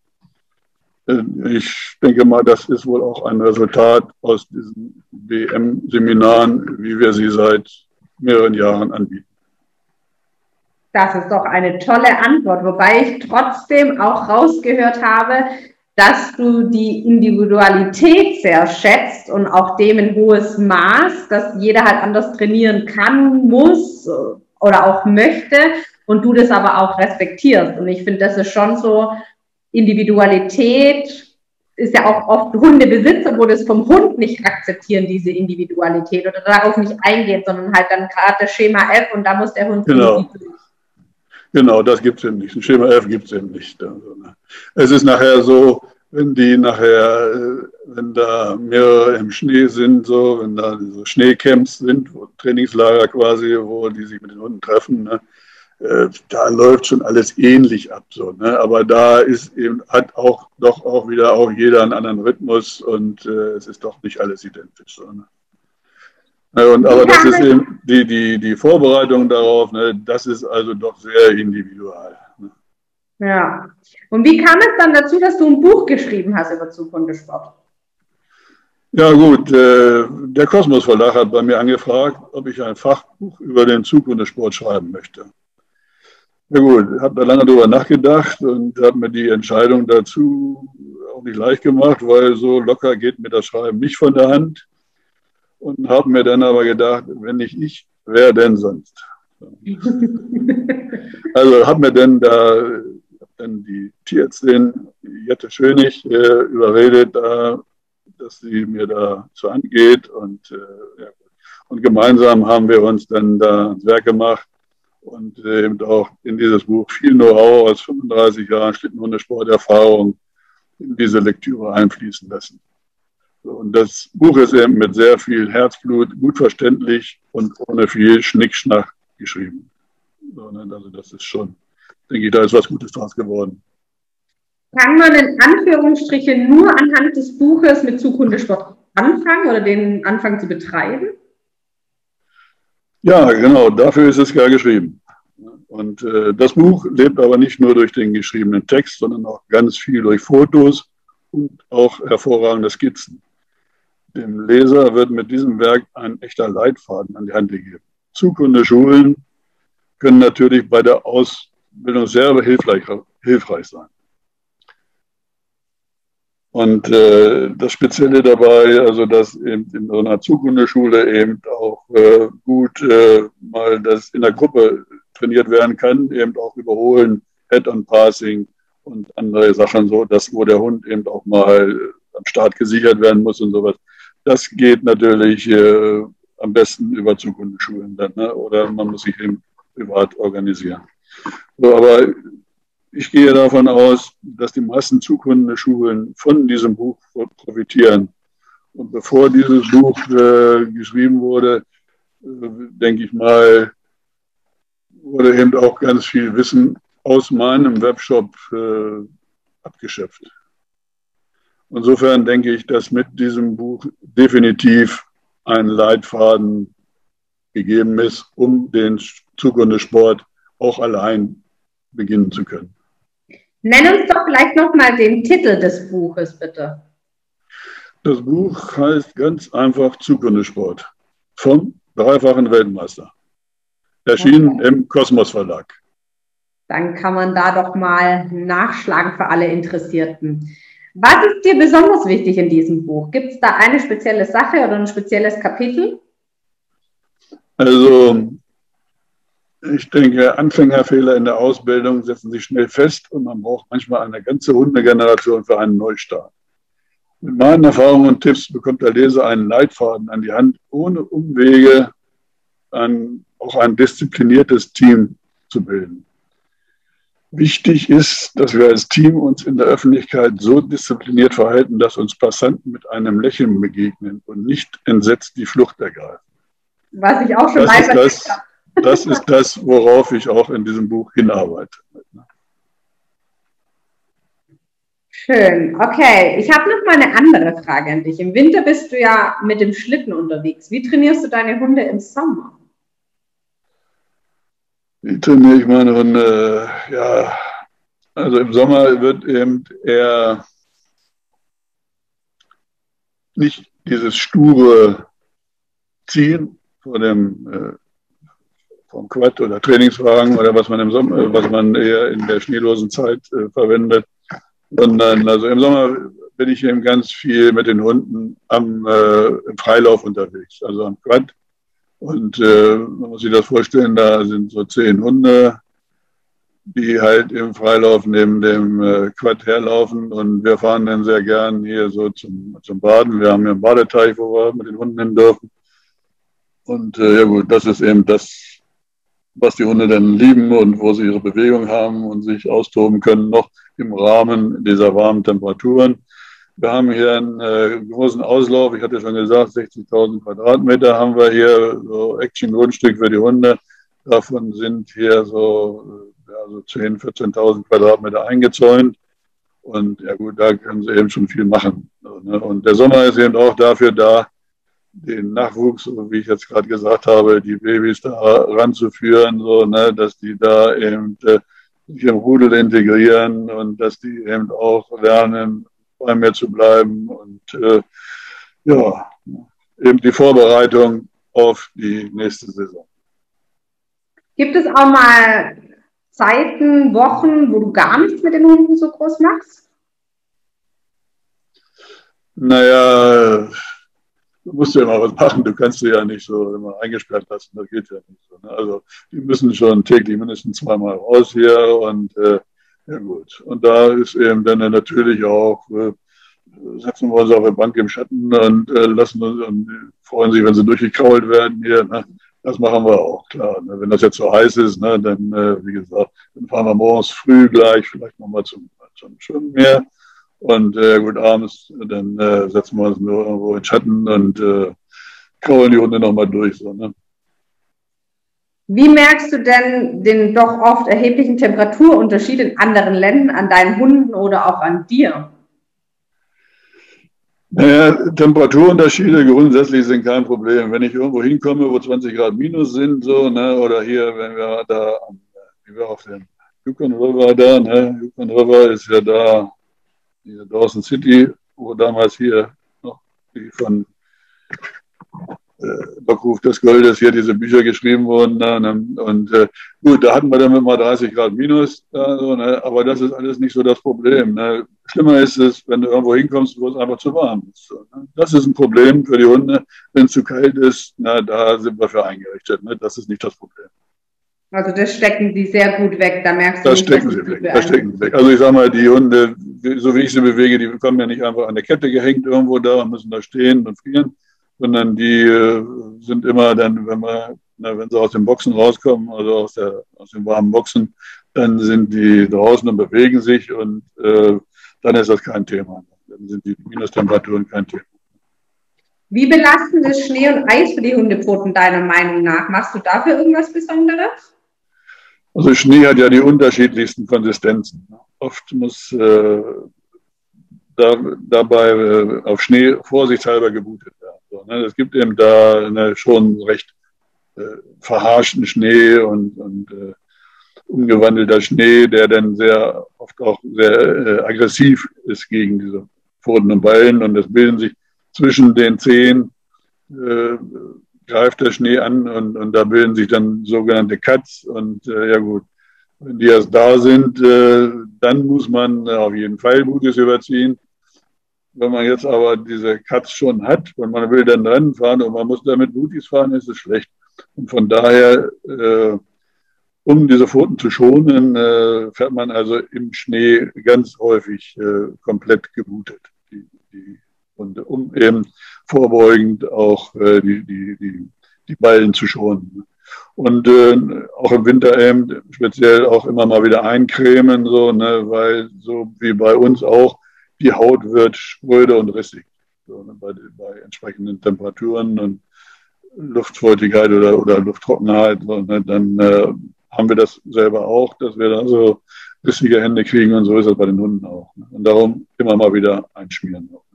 Äh, ich denke mal, das ist wohl auch ein Resultat aus diesen BM-Seminaren, wie wir sie seit mehreren Jahren anbieten. Das ist doch eine tolle Antwort, wobei ich trotzdem auch rausgehört habe, dass du die Individualität sehr schätzt und auch dem ein hohes Maß, dass jeder halt anders trainieren kann, muss oder auch möchte und du das aber auch respektierst. Und ich finde, das ist schon so, Individualität ist ja auch oft Hundebesitzer, wo das vom Hund nicht akzeptieren, diese Individualität oder darauf nicht eingehen, sondern halt dann gerade das Schema F und da muss der Hund genau. Genau, das gibt es eben nicht. Ein Schema F gibt es eben nicht. Also, ne. Es ist nachher so, wenn die nachher, äh, wenn da mehrere im Schnee sind, so, wenn da so Schneecamps sind, wo Trainingslager quasi, wo die sich mit den Hunden treffen, ne, äh, da läuft schon alles ähnlich ab. So, ne? Aber da ist eben, hat auch doch auch wieder auch jeder einen anderen Rhythmus und äh, es ist doch nicht alles identisch. So, ne? Und, aber das ist eben die, die, die Vorbereitung darauf, ne, das ist also doch sehr individual. Ne? Ja. Und wie kam es dann dazu, dass du ein Buch geschrieben hast über Zukunftssport? Ja gut, äh, der Kosmos Verlag hat bei mir angefragt, ob ich ein Fachbuch über den Zukunftssport schreiben möchte. Ja gut, habe da lange drüber nachgedacht und habe mir die Entscheidung dazu auch nicht leicht gemacht, weil so locker geht mir das Schreiben nicht von der Hand. Und habe mir dann aber gedacht, wenn nicht ich, wer denn sonst? also habe mir dann da dann die Tierärztin Jette Schönig äh, überredet, da, dass sie mir da zur Hand geht und, äh, ja. und gemeinsam haben wir uns dann da ans Werk gemacht und eben auch in dieses Buch viel Know-how aus 35 Jahren Schlittenhundesporterfahrung in diese Lektüre einfließen lassen. Und das Buch ist eben mit sehr viel Herzblut, gut verständlich und ohne viel Schnickschnack geschrieben. Also das ist schon, denke ich, da ist was Gutes draus geworden. Kann man in Anführungsstrichen nur anhand des Buches mit Zukunftssport anfangen oder den Anfang zu betreiben? Ja, genau, dafür ist es ja geschrieben. Und äh, das Buch lebt aber nicht nur durch den geschriebenen Text, sondern auch ganz viel durch Fotos und auch hervorragende Skizzen. Dem Leser wird mit diesem Werk ein echter Leitfaden an die Hand gegeben. Zukunftsschulen können natürlich bei der Ausbildung sehr hilfreich, hilfreich sein. Und äh, das Spezielle dabei, also dass eben in so einer Zukunftsschule eben auch äh, gut äh, mal das in der Gruppe trainiert werden kann, eben auch überholen, Head-on Passing und andere Sachen so, dass wo der Hund eben auch mal am Start gesichert werden muss und sowas. Das geht natürlich äh, am besten über Zukunftsschulen dann, ne? oder man muss sich eben privat organisieren. So, aber ich gehe davon aus, dass die meisten Zukunftsschulen von diesem Buch profitieren. Und bevor dieses Buch äh, geschrieben wurde, äh, denke ich mal, wurde eben auch ganz viel Wissen aus meinem Webshop äh, abgeschöpft. Insofern denke ich, dass mit diesem Buch definitiv ein Leitfaden gegeben ist, um den Zukunftssport auch allein beginnen zu können. Nenn uns doch vielleicht nochmal den Titel des Buches, bitte. Das Buch heißt ganz einfach Zukunftssport vom dreifachen Weltmeister. Erschienen okay. im Kosmos Verlag. Dann kann man da doch mal nachschlagen für alle Interessierten. Was ist dir besonders wichtig in diesem Buch? Gibt es da eine spezielle Sache oder ein spezielles Kapitel? Also ich denke, Anfängerfehler in der Ausbildung setzen sich schnell fest und man braucht manchmal eine ganze Hundegeneration für einen Neustart. Mit meinen Erfahrungen und Tipps bekommt der Leser einen Leitfaden an die Hand, ohne Umwege ein, auch ein diszipliniertes Team zu bilden. Wichtig ist, dass wir als Team uns in der Öffentlichkeit so diszipliniert verhalten, dass uns Passanten mit einem Lächeln begegnen und nicht entsetzt die Flucht ergreifen. Was ich auch schon das weiß das ist das, worauf ich auch in diesem Buch hinarbeite. Schön. Okay, ich habe noch mal eine andere Frage an dich. Im Winter bist du ja mit dem Schlitten unterwegs. Wie trainierst du deine Hunde im Sommer? Wie trainiere ich meine Hunde? Ja, also im Sommer wird eben eher nicht dieses sture Ziehen vor dem äh, vom Quad oder Trainingswagen oder was man im Sommer, äh, was man eher in der schneelosen Zeit äh, verwendet. Sondern also im Sommer bin ich eben ganz viel mit den Hunden am äh, im Freilauf unterwegs, also am Quad. Und äh, man muss sich das vorstellen, da sind so zehn Hunde, die halt im Freilauf neben dem äh, Quad herlaufen. Und wir fahren dann sehr gern hier so zum, zum Baden. Wir haben hier einen Badeteich, wo wir mit den Hunden hin dürfen. Und äh, ja gut, das ist eben das, was die Hunde denn lieben und wo sie ihre Bewegung haben und sich austoben können, noch im Rahmen dieser warmen Temperaturen. Wir haben hier einen äh, großen Auslauf, ich hatte schon gesagt, 60.000 Quadratmeter haben wir hier, so Action-Grundstück für die Hunde. Davon sind hier so also 10.000, 14.000 Quadratmeter eingezäunt. Und ja gut, da können sie eben schon viel machen. Ne? Und der Sommer ist eben auch dafür da, den Nachwuchs, wie ich jetzt gerade gesagt habe, die Babys da ranzuführen, so, ne, dass die da eben äh, sich im Rudel integrieren und dass die eben auch lernen, bei mir zu bleiben und äh, ja, eben die Vorbereitung auf die nächste Saison. Gibt es auch mal Zeiten, Wochen, wo du gar nichts mit den Hunden so groß machst? Naja, du musst ja immer was machen. Du kannst sie ja nicht so immer eingesperrt lassen. Das geht ja nicht so. Ne? Also die müssen schon täglich mindestens zweimal raus hier und äh, ja gut. Und da ist eben dann natürlich auch, äh, setzen wir uns auf der Bank im Schatten und äh, lassen uns und freuen sich, wenn sie durchgekrault werden hier. Ne? Das machen wir auch, klar. Ne? Wenn das jetzt so heiß ist, ne, dann, äh, wie gesagt, dann fahren wir morgens früh gleich vielleicht nochmal zum, zum Schwimmmeer. Und äh, gut, abends, dann äh, setzen wir uns nur irgendwo in Schatten und äh, kraulen die Hunde nochmal durch. So, ne? Wie merkst du denn den doch oft erheblichen Temperaturunterschied in anderen Ländern an deinen Hunden oder auch an dir? Naja, Temperaturunterschiede grundsätzlich sind kein Problem. Wenn ich irgendwo hinkomme, wo 20 Grad minus sind, so, ne, oder hier, wenn wir da, wie wir auf dem Yukon River da, ne, Yukon River ist ja da, diese Dawson City, wo damals hier noch die von äh, des Goldes hier diese Bücher geschrieben wurden. Ne? Und äh, gut, da hatten wir dann mal 30 Grad minus, äh, so, ne? aber das ist alles nicht so das Problem. Ne? Schlimmer ist es, wenn du irgendwo hinkommst, wo es einfach zu warm ist. So, ne? Das ist ein Problem für die Hunde. Wenn es zu kalt ist, na, da sind wir für eingerichtet. Ne? Das ist nicht das Problem. Also das stecken sie sehr gut weg, da merkst du. Das nicht, stecken sie weg. Das stecken sie weg. Also ich sage mal, die Hunde, so wie ich sie bewege, die kommen ja nicht einfach an der Kette gehängt irgendwo da und müssen da stehen und frieren, sondern die äh, sind immer dann, wenn wir, na, wenn sie aus den Boxen rauskommen, also aus, der, aus den warmen Boxen, dann sind die draußen und bewegen sich und äh, dann ist das kein Thema. Dann sind die Minustemperaturen kein Thema. Wie belastend ist Schnee und Eis für die Hundepfoten deiner Meinung nach? Machst du dafür irgendwas Besonderes? Also Schnee hat ja die unterschiedlichsten Konsistenzen. Oft muss äh, da, dabei äh, auf Schnee vorsichtshalber gebootet werden. So, ne? Es gibt eben da ne, schon recht äh, verharschten Schnee und, und äh, umgewandelter Schnee, der dann sehr oft auch sehr äh, aggressiv ist gegen diese Pfoten und Ballen und es bilden sich zwischen den Zehen äh, greift der Schnee an und, und da bilden sich dann sogenannte Cuts und äh, ja gut, wenn die erst da sind, äh, dann muss man auf jeden Fall Gutes überziehen. Wenn man jetzt aber diese Cuts schon hat und man will dann Rennen fahren und man muss damit Booties fahren, ist es schlecht. Und von daher, äh, um diese Pfoten zu schonen, äh, fährt man also im Schnee ganz häufig äh, komplett gebootet. Die, die, und um eben vorbeugend auch äh, die, die, die, die Ballen zu schonen. Und äh, auch im Winter eben speziell auch immer mal wieder eincremen, so, ne, weil so wie bei uns auch, die Haut wird spröde und rissig. So, ne, bei, bei, entsprechenden Temperaturen und Luftfeuchtigkeit oder, oder Lufttrockenheit, so, ne, dann äh, haben wir das selber auch, dass wir da so rissige Hände kriegen und so ist das bei den Hunden auch. Ne. Und darum immer mal wieder einschmieren. Auch.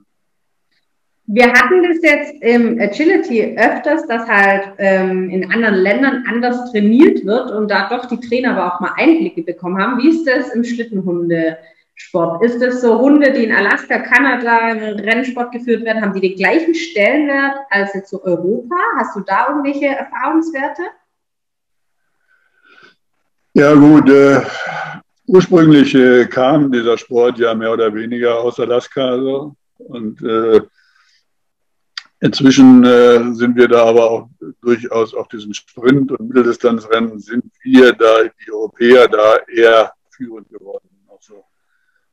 Wir hatten das jetzt im Agility öfters, dass halt ähm, in anderen Ländern anders trainiert wird und da doch die Trainer aber auch mal Einblicke bekommen haben. Wie ist das im Schlittenhunde? Sport. Ist es so Hunde, die in Alaska, Kanada Rennsport geführt werden, haben die den gleichen Stellenwert als jetzt so Europa? Hast du da irgendwelche Erfahrungswerte? Ja gut, äh, ursprünglich äh, kam dieser Sport ja mehr oder weniger aus Alaska. Also, und äh, inzwischen äh, sind wir da aber auch durchaus auf diesem Sprint- und Mitteldistanzrennen sind wir da, die Europäer, da eher führend geworden.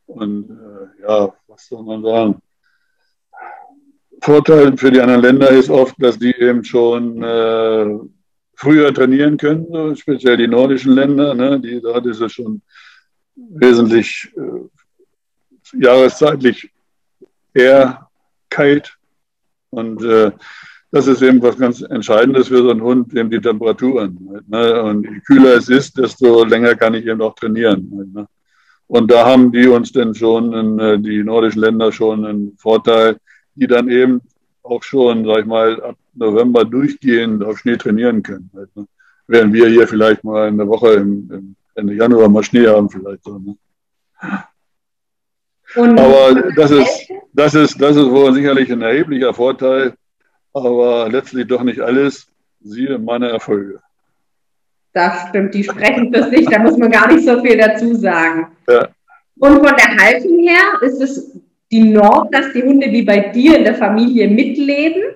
Und äh, ja, was soll man sagen? Vorteil für die anderen Länder ist oft, dass die eben schon äh, früher trainieren können, speziell die nordischen Länder. Ne? Die, da ist es schon wesentlich äh, jahreszeitlich eher kalt. Und äh, das ist eben was ganz Entscheidendes für so einen Hund, eben die Temperaturen. Ne? Und je kühler es ist, desto länger kann ich eben auch trainieren. Ne? Und da haben die uns denn schon, äh, die nordischen Länder schon einen Vorteil, die dann eben auch schon, sag ich mal, ab November durchgehend auf Schnee trainieren können. Ne? Während wir hier vielleicht mal eine Woche im, im Ende Januar mal Schnee haben, vielleicht so. Ne? Aber das ist, das ist, das ist wohl sicherlich ein erheblicher Vorteil, aber letztlich doch nicht alles. Siehe meine Erfolge. Das stimmt, die sprechen für sich, da muss man gar nicht so viel dazu sagen. Ja. Und von der Haltung her ist es die Norm, dass die Hunde wie bei dir in der Familie mitleben?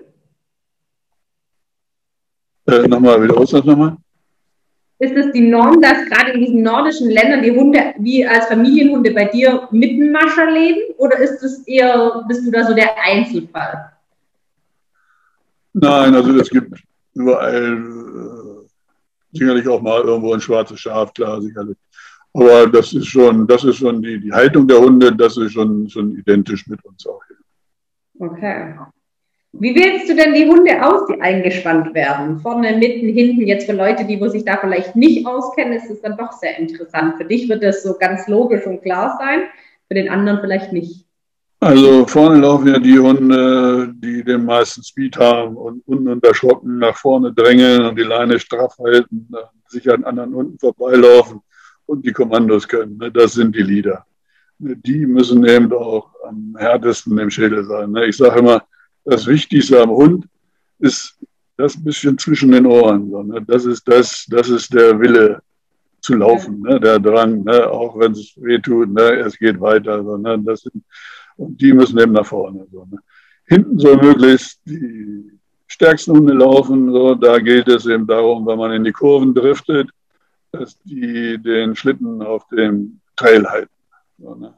Äh, nochmal, wiederholst du das nochmal? Ist es die Norm, dass gerade in diesen nordischen Ländern die Hunde wie als Familienhunde bei dir mit dem Mascher leben? Oder ist es eher, bist du da so der Einzelfall? Nein, also es gibt überall äh, sicherlich auch mal irgendwo ein schwarzes Schaf, klar, sicherlich. Aber das ist schon, das ist schon die, die Haltung der Hunde, das ist schon, schon identisch mit uns auch. Okay. Wie wählst du denn die Hunde aus, die eingespannt werden? Vorne, mitten, hinten, jetzt für Leute, die wo sich da vielleicht nicht auskennen, ist es dann doch sehr interessant. Für dich wird das so ganz logisch und klar sein, für den anderen vielleicht nicht. Also vorne laufen ja die Hunde, die den meisten Speed haben und unerschrocken nach vorne drängeln und die Leine straff halten, sich an anderen Hunden vorbeilaufen und die Kommandos können. Ne? Das sind die Leader. Die müssen eben auch am härtesten im Schädel sein. Ne? Ich sage immer, das Wichtigste am Hund ist das bisschen zwischen den Ohren. Ne? Das ist das, das ist der Wille zu laufen, der Drang, auch wenn es weh tut, es geht weiter. Das sind, und die müssen eben nach vorne. Hinten soll möglichst die stärksten Hunde laufen. So, da geht es eben darum, wenn man in die Kurven driftet, dass die den Schlitten auf dem Trail halten. So, ne?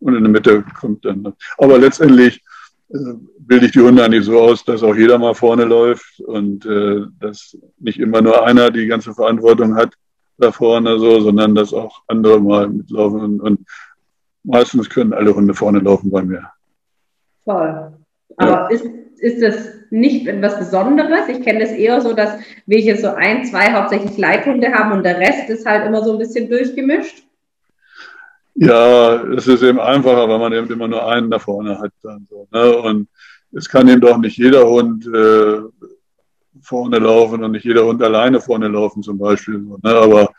Und in der Mitte kommt dann. Aber letztendlich bilde ich die Hunde eigentlich so aus, dass auch jeder mal vorne läuft und äh, dass nicht immer nur einer die ganze Verantwortung hat da vorne so, sondern dass auch andere mal mitlaufen und, und meistens können alle Hunde vorne laufen bei mir. Voll. Aber ja. ist, ist das nicht etwas Besonderes. Ich kenne das eher so, dass wir hier so ein, zwei hauptsächlich Leithunde haben und der Rest ist halt immer so ein bisschen durchgemischt. Ja, es ist eben einfacher, weil man eben immer nur einen da vorne hat. Dann so, ne? Und es kann eben doch nicht jeder Hund äh, vorne laufen und nicht jeder Hund alleine vorne laufen zum Beispiel. So, ne? Aber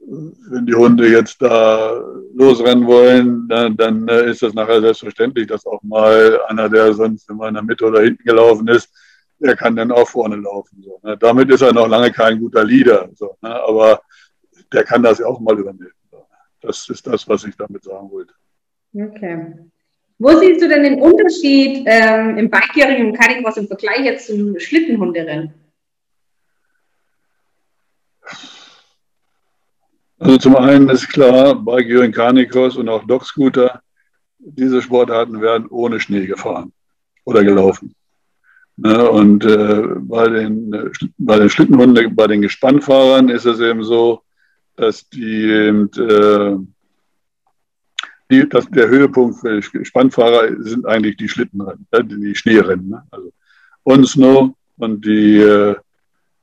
wenn die Hunde jetzt da losrennen wollen, dann, dann äh, ist das nachher selbstverständlich, dass auch mal einer, der sonst immer in der Mitte oder hinten gelaufen ist, der kann dann auch vorne laufen. So, ne? Damit ist er noch lange kein guter Leader, so, ne? aber der kann das ja auch mal übernehmen. Das ist das, was ich damit sagen wollte. Okay. Wo siehst du denn den Unterschied ähm, im Bikejaring und Carnicross im Vergleich jetzt zum Schlittenhunderennen? Also zum einen ist klar, Göring Carnicross und auch Dog Scooter, diese Sportarten werden ohne Schnee gefahren oder gelaufen. Ne, und äh, bei, den, äh, bei den Schlittenhunden, bei den Gespannfahrern ist es eben so, dass die, äh, die dass der Höhepunkt für Gespannfahrer sind eigentlich die Schlittenrennen, äh, die Schneerennen. Ne? Also On Snow und die äh,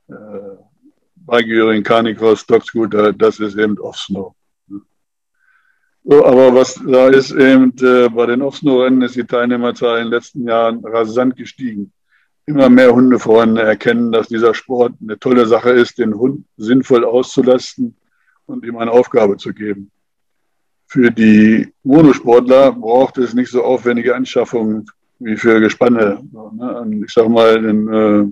äh Bikejährigen, Carnicross, Dogscooter, das ist eben Off-Snow. So, aber was da ist eben, äh, bei den Off-Snow-Rennen ist die Teilnehmerzahl in den letzten Jahren rasant gestiegen. Immer mehr Hundefreunde erkennen, dass dieser Sport eine tolle Sache ist, den Hund sinnvoll auszulasten und ihm eine Aufgabe zu geben. Für die Monosportler braucht es nicht so aufwendige Anschaffungen wie für Gespanne. Ne? Ich sag mal, äh,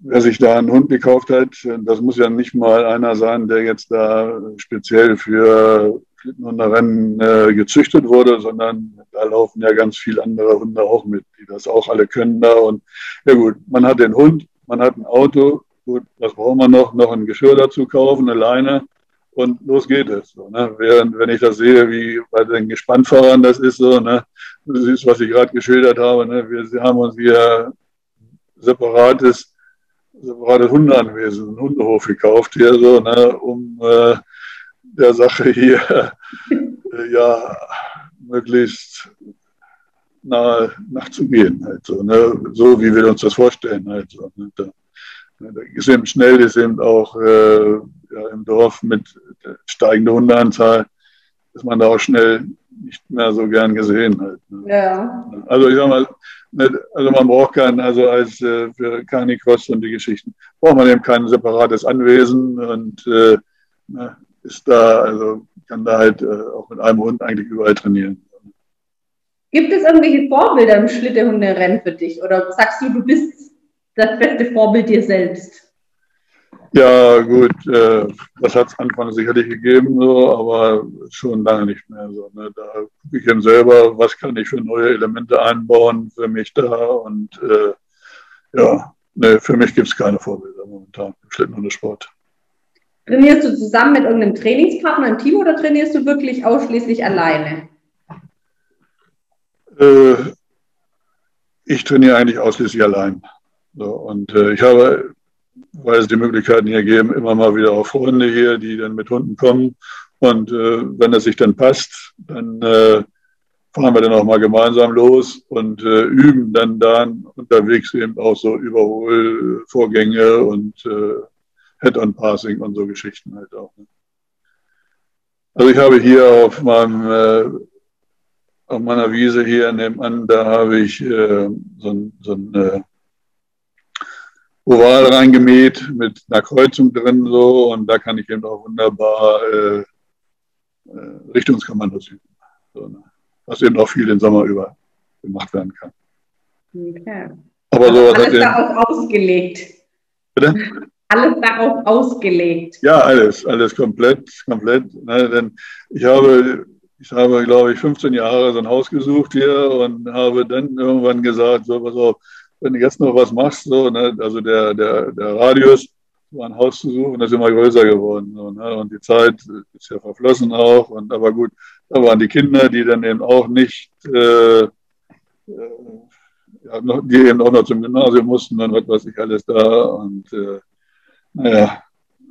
wer sich da einen Hund gekauft hat, das muss ja nicht mal einer sein, der jetzt da speziell für Schlittenhunderennen äh, gezüchtet wurde, sondern da laufen ja ganz viele andere Hunde auch mit, die das auch alle können da. Und ja gut, man hat den Hund, man hat ein Auto, gut, was braucht man noch? Noch ein Geschirr dazu kaufen, eine Leine und los geht es. So, ne? Während, wenn ich das sehe, wie bei den Gespannfahrern das ist so, ne? das ist, was ich gerade geschildert habe, ne? wir haben uns hier separates gerade Hundeanwesen, einen Hundehof gekauft hier so, ne, um äh, der Sache hier äh, ja möglichst nahe nachzugehen, halt so, ne? so wie wir uns das vorstellen. Halt so, ne? Eben schnell, ist eben auch äh, ja, im Dorf mit steigender Hundeanzahl, ist man da auch schnell nicht mehr so gern gesehen. Halt, ne? ja. Also ich sag mal, also man braucht keinen, also als äh, für Carnicross und die Geschichten, braucht man eben kein separates Anwesen und äh, ist da, also kann da halt äh, auch mit einem Hund eigentlich überall trainieren. Gibt es irgendwelche Vorbilder im Schlitterhunderennen für dich? Oder sagst du, du bist das beste Vorbild dir selbst? Ja, gut, äh, das hat es Anfang sicherlich gegeben, so, aber schon lange nicht mehr. So, ne? Da gucke ich eben selber, was kann ich für neue Elemente einbauen für mich da. Und äh, ja, ne, für mich gibt es keine Vorbilder momentan im Schlittenhundesport. Trainierst du zusammen mit irgendeinem Trainingspartner im Team oder trainierst du wirklich ausschließlich alleine? Äh, ich trainiere eigentlich ausschließlich allein. So, und äh, ich habe weil es die Möglichkeiten hier geben, immer mal wieder auch Freunde hier, die dann mit Hunden kommen. Und äh, wenn es sich dann passt, dann äh, fahren wir dann auch mal gemeinsam los und äh, üben dann dann unterwegs eben auch so Überholvorgänge und äh, Head-on-Passing und so Geschichten halt auch. Ne? Also ich habe hier auf meinem äh, auf meiner Wiese hier nebenan, da habe ich äh, so ein, so ein äh, Oval reingemäht mit einer Kreuzung drin so und da kann ich eben auch wunderbar äh, äh, Richtungskommandos üben. So, ne? Was eben auch viel den Sommer über gemacht werden kann. Okay. Aber so alles eben, darauf ausgelegt. Bitte? Alles darauf ausgelegt. Ja, alles, alles komplett, komplett. Ne? Denn ich habe, ich habe, glaube ich, 15 Jahre so ein Haus gesucht hier und habe dann irgendwann gesagt, so pass auf, wenn du jetzt noch was machst, so, ne, also der, der, der Radius, war ein Haus zu suchen, ist immer größer geworden. So, ne? Und die Zeit ist ja verflossen auch. Und aber gut, da waren die Kinder, die dann eben auch nicht, äh, äh, die eben auch noch zum Gymnasium mussten und was weiß ich alles da. Und äh, naja,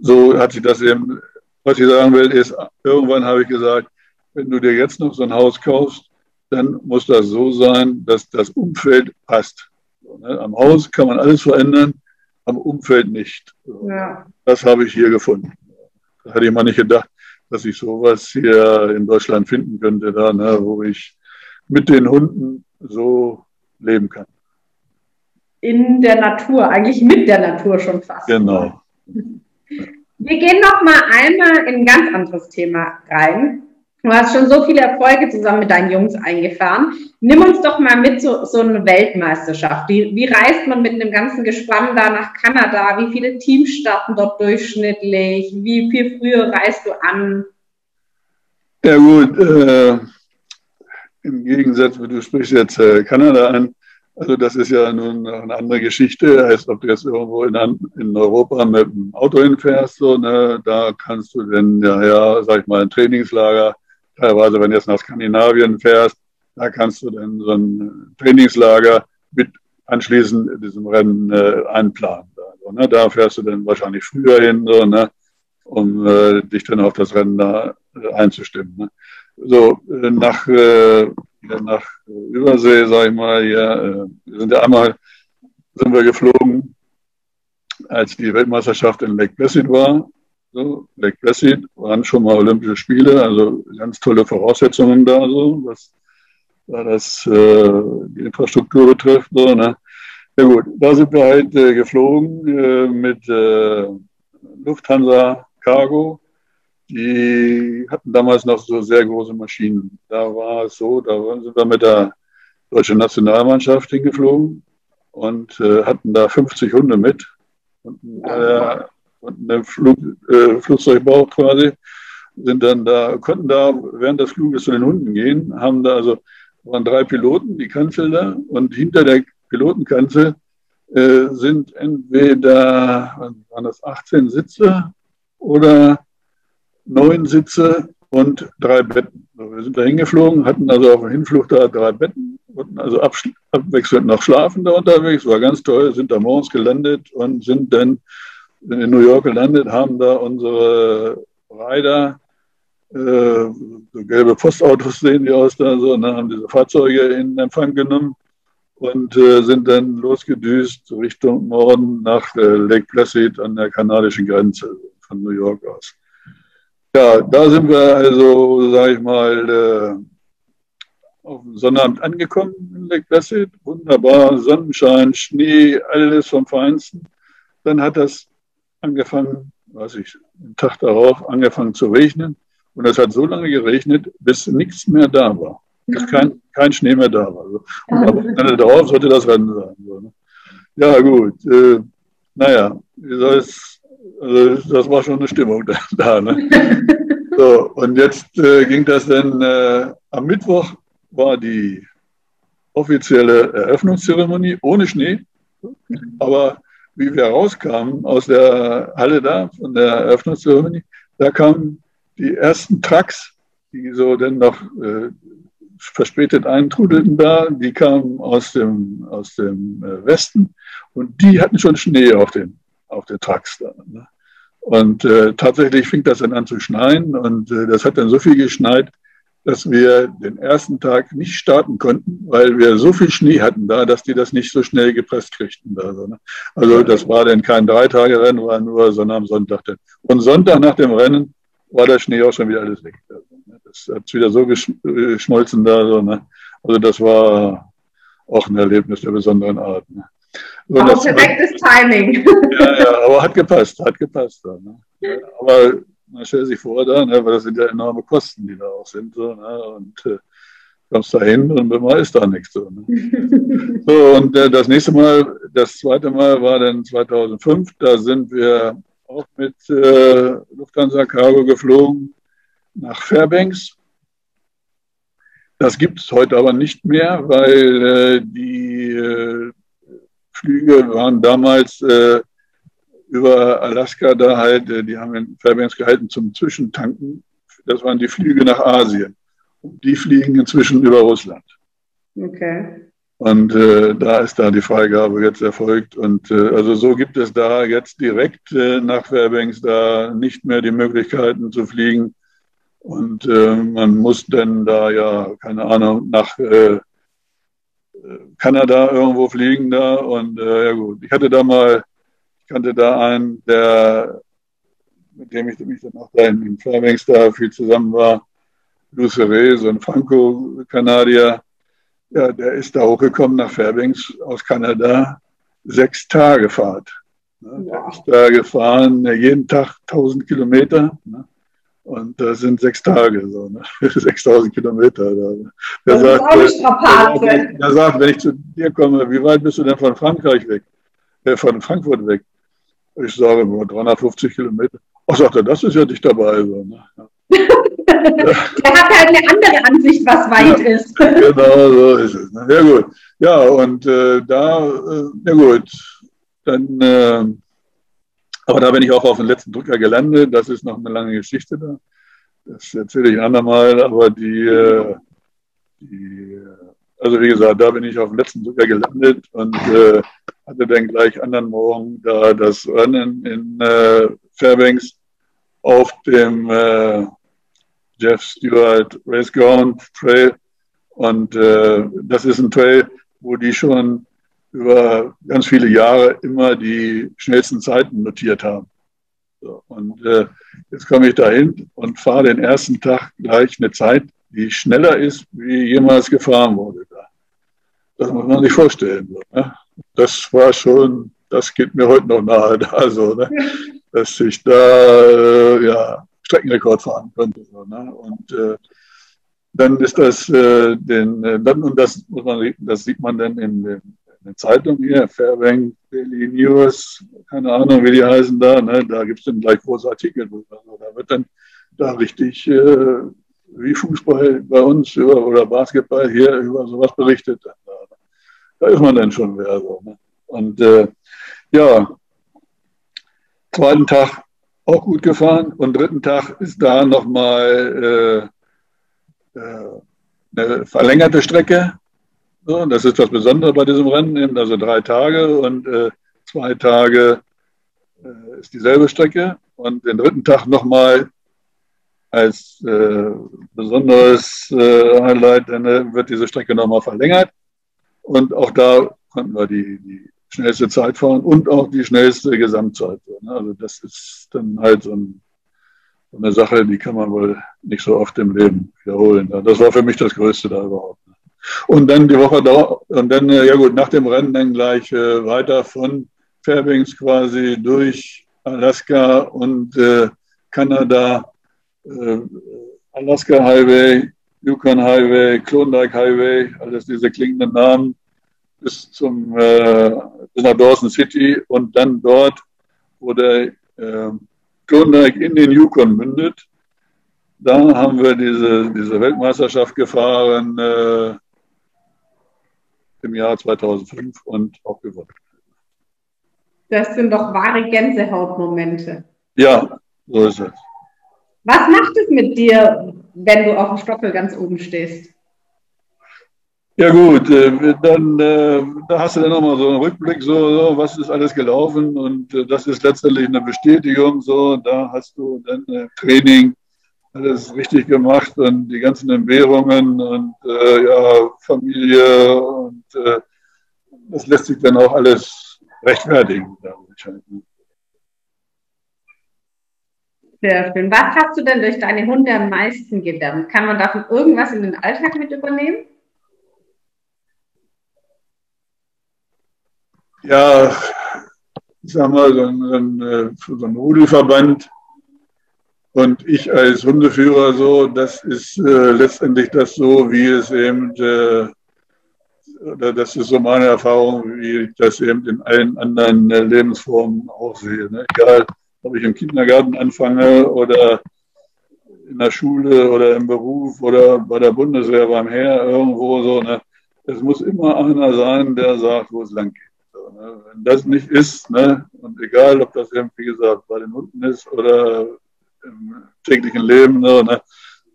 so hat sich das eben, was ich sagen will, ist, irgendwann habe ich gesagt, wenn du dir jetzt noch so ein Haus kaufst, dann muss das so sein, dass das Umfeld passt. Ne? Am Haus kann man alles verändern, am Umfeld nicht. Ja. Das habe ich hier gefunden. Da hätte ich mal nicht gedacht, dass ich sowas hier in Deutschland finden könnte, da, ne, wo ich mit den Hunden so leben kann. In der Natur, eigentlich mit der Natur schon fast. Genau. Wir gehen noch mal einmal in ein ganz anderes Thema rein. Du hast schon so viele Erfolge zusammen mit deinen Jungs eingefahren. Nimm uns doch mal mit so, so eine Weltmeisterschaft. Wie, wie reist man mit einem ganzen Gespann da nach Kanada? Wie viele Teams starten dort durchschnittlich? Wie viel früher reist du an? Ja gut, äh, im Gegensatz, du sprichst jetzt äh, Kanada an, also das ist ja nun eine andere Geschichte. Heißt, ob du jetzt irgendwo in, in Europa mit dem Auto hinfährst, so, ne, da kannst du dann, ja, ja, sag ich mal, ein Trainingslager teilweise, wenn du jetzt nach Skandinavien fährst, da kannst du dann so ein Trainingslager mit anschließend diesem Rennen äh, einplanen. Also, ne? Da fährst du dann wahrscheinlich früher hin, so, ne? um äh, dich dann auf das Rennen da äh, einzustimmen. Ne? So, äh, nach, äh, nach Übersee, sag ich mal, ja, äh, wir sind ja einmal sind wir geflogen, als die Weltmeisterschaft in Lake Placid war. So, Lake Placid waren schon mal Olympische Spiele, also ganz tolle Voraussetzungen da, so, was da das, äh, die Infrastruktur betrifft. So, ne? Ja gut, da sind wir halt äh, geflogen äh, mit äh, Lufthansa Cargo. Die hatten damals noch so sehr große Maschinen. Da war es so, da sind wir mit der deutschen Nationalmannschaft hingeflogen und äh, hatten da 50 Hunde mit. Und, äh, und einen Flug, äh, Flugzeugbau quasi, sind dann da, konnten da während des Fluges zu den Hunden gehen, haben da also, waren drei Piloten, die Kanzel da, und hinter der Pilotenkanzel äh, sind entweder, waren das 18 Sitze oder neun Sitze und drei Betten. wir sind da hingeflogen, hatten also auf dem Hinflug da drei Betten, wurden also abwechselnd noch schlafen da unterwegs, war ganz toll, sind da morgens gelandet und sind dann in New York gelandet, haben da unsere Rider äh, so gelbe Postautos sehen die aus da, so, ne, haben diese Fahrzeuge in Empfang genommen und äh, sind dann losgedüst Richtung Norden nach äh, Lake Placid an der kanadischen Grenze von New York aus. Ja, da sind wir also, sage ich mal, äh, auf dem Sonnabend angekommen in Lake Placid. Wunderbar, Sonnenschein, Schnee, alles vom Feinsten. Dann hat das angefangen, weiß ich, einen Tag darauf angefangen zu regnen. Und es hat so lange geregnet, bis nichts mehr da war. Bis kein, kein Schnee mehr da war. Und am Ende darauf sollte das Rennen sein. Ne? Ja, gut. Äh, naja, wie soll es, also das war schon eine Stimmung da. da ne? So, und jetzt äh, ging das dann, äh, am Mittwoch war die offizielle Eröffnungszeremonie ohne Schnee. Aber wie wir rauskamen aus der Halle da, von der Eröffnungszeremonie, da kamen die ersten Trucks, die so dann noch äh, verspätet eintrudelten da, die kamen aus dem, aus dem äh, Westen und die hatten schon Schnee auf den, auf den Trucks da. Ne? Und äh, tatsächlich fing das dann an zu schneien und äh, das hat dann so viel geschneit, dass wir den ersten Tag nicht starten konnten, weil wir so viel Schnee hatten da, dass die das nicht so schnell gepresst kriegten. Da, ne? Also das war dann kein Drei-Tage-Rennen, war nur, sondern am Sonntag dann. Und Sonntag nach dem Rennen war der Schnee auch schon wieder alles weg. Ne? Das hat wieder so geschmolzen da. So, ne? Also das war auch ein Erlebnis der besonderen Art. Ne? So, aber perfektes Timing. Ja, ja, aber hat gepasst, hat gepasst. Da, ne? Aber man stellt sich vor da, ne, weil das sind ja enorme Kosten, die da auch sind. So, ne? Und äh, kommst da hin und mal ist da nichts. So, ne? so und äh, das nächste Mal, das zweite Mal war dann 2005. Da sind wir auch mit äh, Lufthansa Cargo geflogen nach Fairbanks. Das gibt es heute aber nicht mehr, weil äh, die äh, Flüge waren damals äh, über Alaska da halt, äh, die haben in Fairbanks gehalten zum Zwischentanken. Das waren die Flüge nach Asien. Und die fliegen inzwischen über Russland. Okay. Und äh, da ist da die Freigabe jetzt erfolgt. Und äh, also so gibt es da jetzt direkt äh, nach Fairbanks da nicht mehr die Möglichkeiten zu fliegen. Und äh, man muss dann da ja, keine Ahnung, nach äh, Kanada irgendwo fliegen da. Und ja gut, ich hatte da mal kannte da einen, der, mit dem ich mich dann auch da in Fairbanks da viel zusammen war, Lucere, so ein Franco-Kanadier. Ja, der ist da hochgekommen nach Fairbanks aus Kanada. Sechs Tage Fahrt. Ne? Der ist da gefahren, jeden Tag 1000 Kilometer. Ne? Und das sind sechs Tage, so, ne? 6000 Kilometer. Der das sagt, ist auch. Der, der sagt, wenn ich zu dir komme, wie weit bist du denn von Frankreich weg? Äh, von Frankfurt weg? Ich sage nur 350 Kilometer. Ach, sagt er, das ist ja nicht dabei. So, ne? Der hat halt eine andere Ansicht, was weit ja, ist. genau, so ist es. Ne? Ja, gut. Ja, und äh, da, äh, ja gut, dann, äh, aber da bin ich auch auf den letzten Drücker gelandet. Das ist noch eine lange Geschichte da. Das erzähle ich ein andermal, aber die, äh, die äh, also wie gesagt, da bin ich auf dem letzten Drücker gelandet und äh, hatte dann gleich anderen Morgen da das Rennen in äh, Fairbanks auf dem äh, Jeff Stewart Race Ground Trail. Und äh, das ist ein Trail, wo die schon über ganz viele Jahre immer die schnellsten Zeiten notiert haben. So, und äh, jetzt komme ich dahin und fahre den ersten Tag gleich eine Zeit, die schneller ist, wie jemals gefahren wurde. Das muss man sich vorstellen. Ne? Das war schon, das geht mir heute noch nahe. Also, ne? dass ich da äh, ja, Streckenrekord fahren könnte. So, ne? Und äh, dann ist das, äh, den, äh, dann, und das muss man, das sieht man dann in den, in den Zeitungen hier, Fairbank Daily News, keine Ahnung, wie die heißen da, ne? da gibt es dann gleich große Artikel. Also, da wird dann da richtig äh, wie Fußball bei uns über, oder Basketball hier über sowas berichtet. Da ist man dann schon wieder so. Ne? Und äh, ja, zweiten Tag auch gut gefahren und dritten Tag ist da nochmal äh, äh, eine verlängerte Strecke. So, das ist das Besondere bei diesem Rennen, also drei Tage und äh, zwei Tage äh, ist dieselbe Strecke und den dritten Tag nochmal als äh, besonderes äh, Highlight, dann äh, wird diese Strecke nochmal verlängert. Und auch da konnten wir die, die schnellste Zeit fahren und auch die schnellste Gesamtzeit. Ne? Also das ist dann halt so, ein, so, eine Sache, die kann man wohl nicht so oft im Leben wiederholen. Das war für mich das Größte da überhaupt. Ne? Und dann die Woche da, und dann, äh, ja gut, nach dem Rennen dann gleich äh, weiter von Fairbanks quasi durch Alaska und äh, Kanada, äh, Alaska Highway, Yukon Highway, Klondike Highway, alles diese klingenden Namen bis zum äh, bis nach Dawson City und dann dort, wo der äh, Klondike in den Yukon mündet. Da haben wir diese, diese Weltmeisterschaft gefahren äh, im Jahr 2005 und auch gewonnen. Das sind doch wahre Gänsehautmomente. Ja, so ist es. Was macht es mit dir, wenn du auf dem Stoppel ganz oben stehst? Ja gut, äh, dann äh, da hast du dann nochmal so einen Rückblick, so, so, was ist alles gelaufen und äh, das ist letztendlich eine Bestätigung, so, da hast du dann äh, Training, alles richtig gemacht und die ganzen Entbehrungen und äh, ja, Familie und äh, das lässt sich dann auch alles rechtfertigen. Sehr schön. Was hast du denn durch deine Hunde am meisten gelernt? Kann man davon irgendwas in den Alltag mit übernehmen? ja, ich sag mal, so ein, äh, so ein Rudelverband und ich als Hundeführer so, das ist äh, letztendlich das so, wie es eben, äh, das ist so meine Erfahrung, wie ich das eben in allen anderen äh, Lebensformen auch sehe. Ne? Egal, ob ich im Kindergarten anfange oder in der Schule oder im Beruf oder bei der Bundeswehr beim Heer irgendwo so. Ne? Es muss immer einer sein, der sagt, wo es lang geht. Ne? Wenn das nicht ist, ne, und egal, ob das eben, wie gesagt, bei den Hunden ist oder im täglichen Leben, ne, ne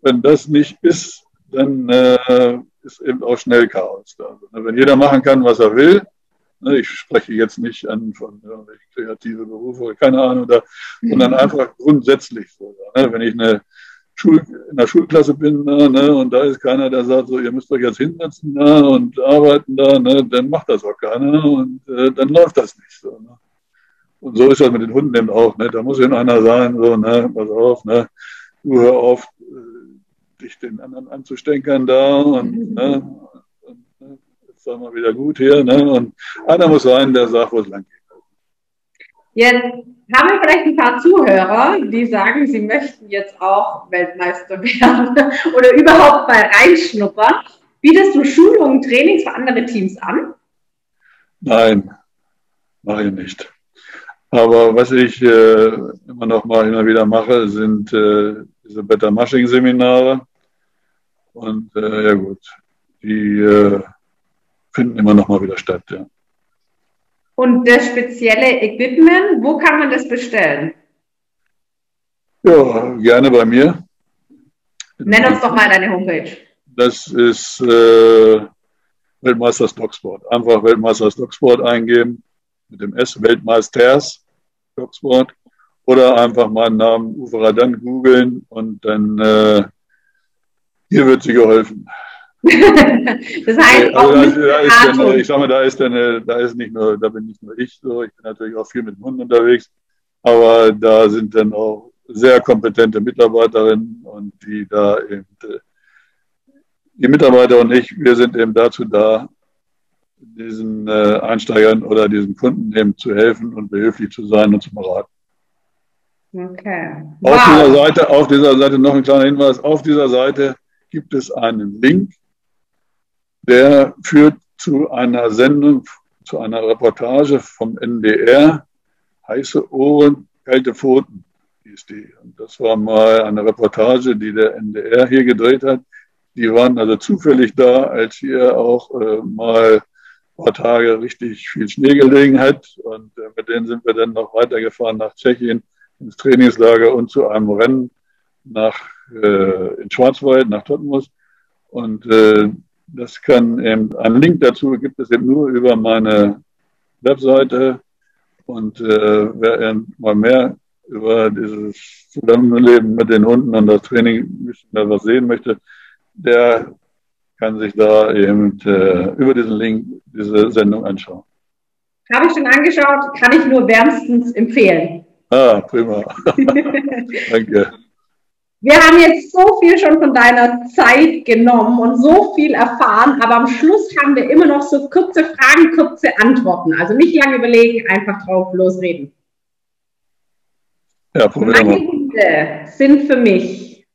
wenn das nicht ist, dann äh, ist eben auch schnell Chaos da. Ne, wenn jeder machen kann, was er will, ich spreche jetzt nicht an von kreative Berufe, keine Ahnung, da, sondern einfach grundsätzlich so. Ne, wenn ich eine Schul in der Schulklasse bin ne, ne, und da ist keiner, der sagt, so, ihr müsst euch jetzt hinsetzen da und arbeiten da, ne, dann macht das auch keiner und äh, dann läuft das nicht so. Ne. Und so ist das mit den Hunden eben auch. Ne. Da muss eben einer sein, so, ne, pass auf, ne, du hör auf, äh, dich den anderen anzustenkern da und, mhm. ne, und ne, jetzt sagen wir wieder gut hier, ne, und einer muss sein, der sagt, wo es lang geht. Jetzt haben wir vielleicht ein paar Zuhörer, die sagen, sie möchten jetzt auch Weltmeister werden oder überhaupt mal reinschnuppern. Bietest du Schulungen, Trainings für andere Teams an? Nein, mache ich nicht. Aber was ich äh, immer noch mal immer wieder mache, sind äh, diese Better Mushing Seminare. Und äh, ja gut, die äh, finden immer noch mal wieder statt, ja. Und das spezielle Equipment, wo kann man das bestellen? Ja, gerne bei mir. Nenn uns doch mal deine Homepage. Das ist äh, Weltmeister Stocksport. Einfach Weltmeister Stocksport eingeben mit dem S Weltmeisters Stocksport oder einfach meinen Namen Uwe Radan googeln und dann äh, hier wird sie geholfen. Das heißt, also da, da ist dann, ich sag mal, da ist dann, da ist nicht nur, da bin nicht nur ich so, ich bin natürlich auch viel mit dem Hund unterwegs, aber da sind dann auch sehr kompetente Mitarbeiterinnen und die da eben, die Mitarbeiter und ich, wir sind eben dazu da, diesen äh, Einsteigern oder diesen Kunden eben zu helfen und behilflich zu sein und zu beraten. Okay. Wow. Auf dieser Seite, auf dieser Seite noch ein kleiner Hinweis, auf dieser Seite gibt es einen Link der führt zu einer Sendung, zu einer Reportage vom NDR, heiße Ohren, kalte Pfoten hieß die. Und das war mal eine Reportage, die der NDR hier gedreht hat. Die waren also zufällig da, als hier auch äh, mal ein paar Tage richtig viel Schnee gelegen hat. Und äh, mit denen sind wir dann noch weitergefahren nach Tschechien ins Trainingslager und zu einem Rennen nach, äh, in Schwarzwald, nach Tottenmus. Und äh, das kann eben, einen Link dazu gibt es eben nur über meine Webseite. Und äh, wer mal mehr über dieses Zusammenleben mit den Hunden und das Training ein bisschen mehr was sehen möchte, der kann sich da eben äh, über diesen Link diese Sendung anschauen. Habe ich schon angeschaut, kann ich nur wärmstens empfehlen. Ah, prima. Danke. Wir haben jetzt so viel schon von deiner Zeit genommen und so viel erfahren, aber am Schluss haben wir immer noch so kurze Fragen, kurze Antworten. Also nicht lange überlegen, einfach drauf losreden. Ja, probieren Meine Hunde sind für mich.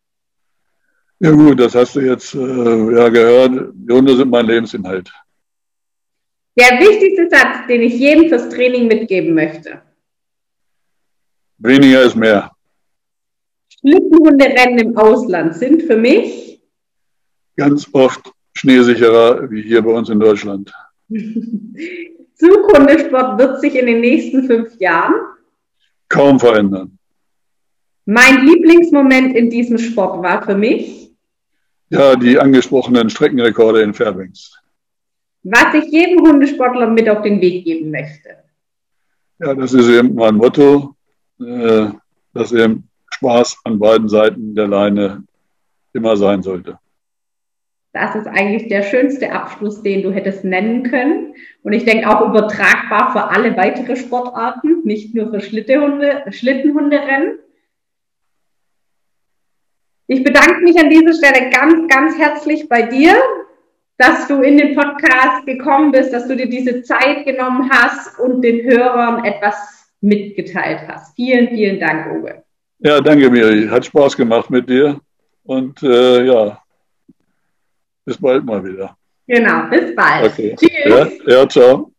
Ja gut, das hast du jetzt äh, ja gehört. Die Hunde sind mein Lebensinhalt. Der wichtigste Satz, den ich jedem fürs Training mitgeben möchte. Weniger ist mehr. Schlittenhunderennen im Ausland sind für mich ganz oft schneesicherer wie hier bei uns in Deutschland. Zughundesport wird sich in den nächsten fünf Jahren kaum verändern. Mein Lieblingsmoment in diesem Sport war für mich ja die angesprochenen Streckenrekorde in Fairbanks. Was ich jedem Hundesportler mit auf den Weg geben möchte. Ja, das ist eben mein Motto, äh, dass eben Spaß an beiden Seiten der Leine immer sein sollte. Das ist eigentlich der schönste Abschluss, den du hättest nennen können. Und ich denke auch übertragbar für alle weitere Sportarten, nicht nur für Schlittenhunde, Schlittenhunderennen. Ich bedanke mich an dieser Stelle ganz, ganz herzlich bei dir, dass du in den Podcast gekommen bist, dass du dir diese Zeit genommen hast und den Hörern etwas mitgeteilt hast. Vielen, vielen Dank, Uwe. Ja, danke, Miri. Hat Spaß gemacht mit dir. Und äh, ja, bis bald mal wieder. Genau, bis bald. Okay. Tschüss. Ja, ja ciao.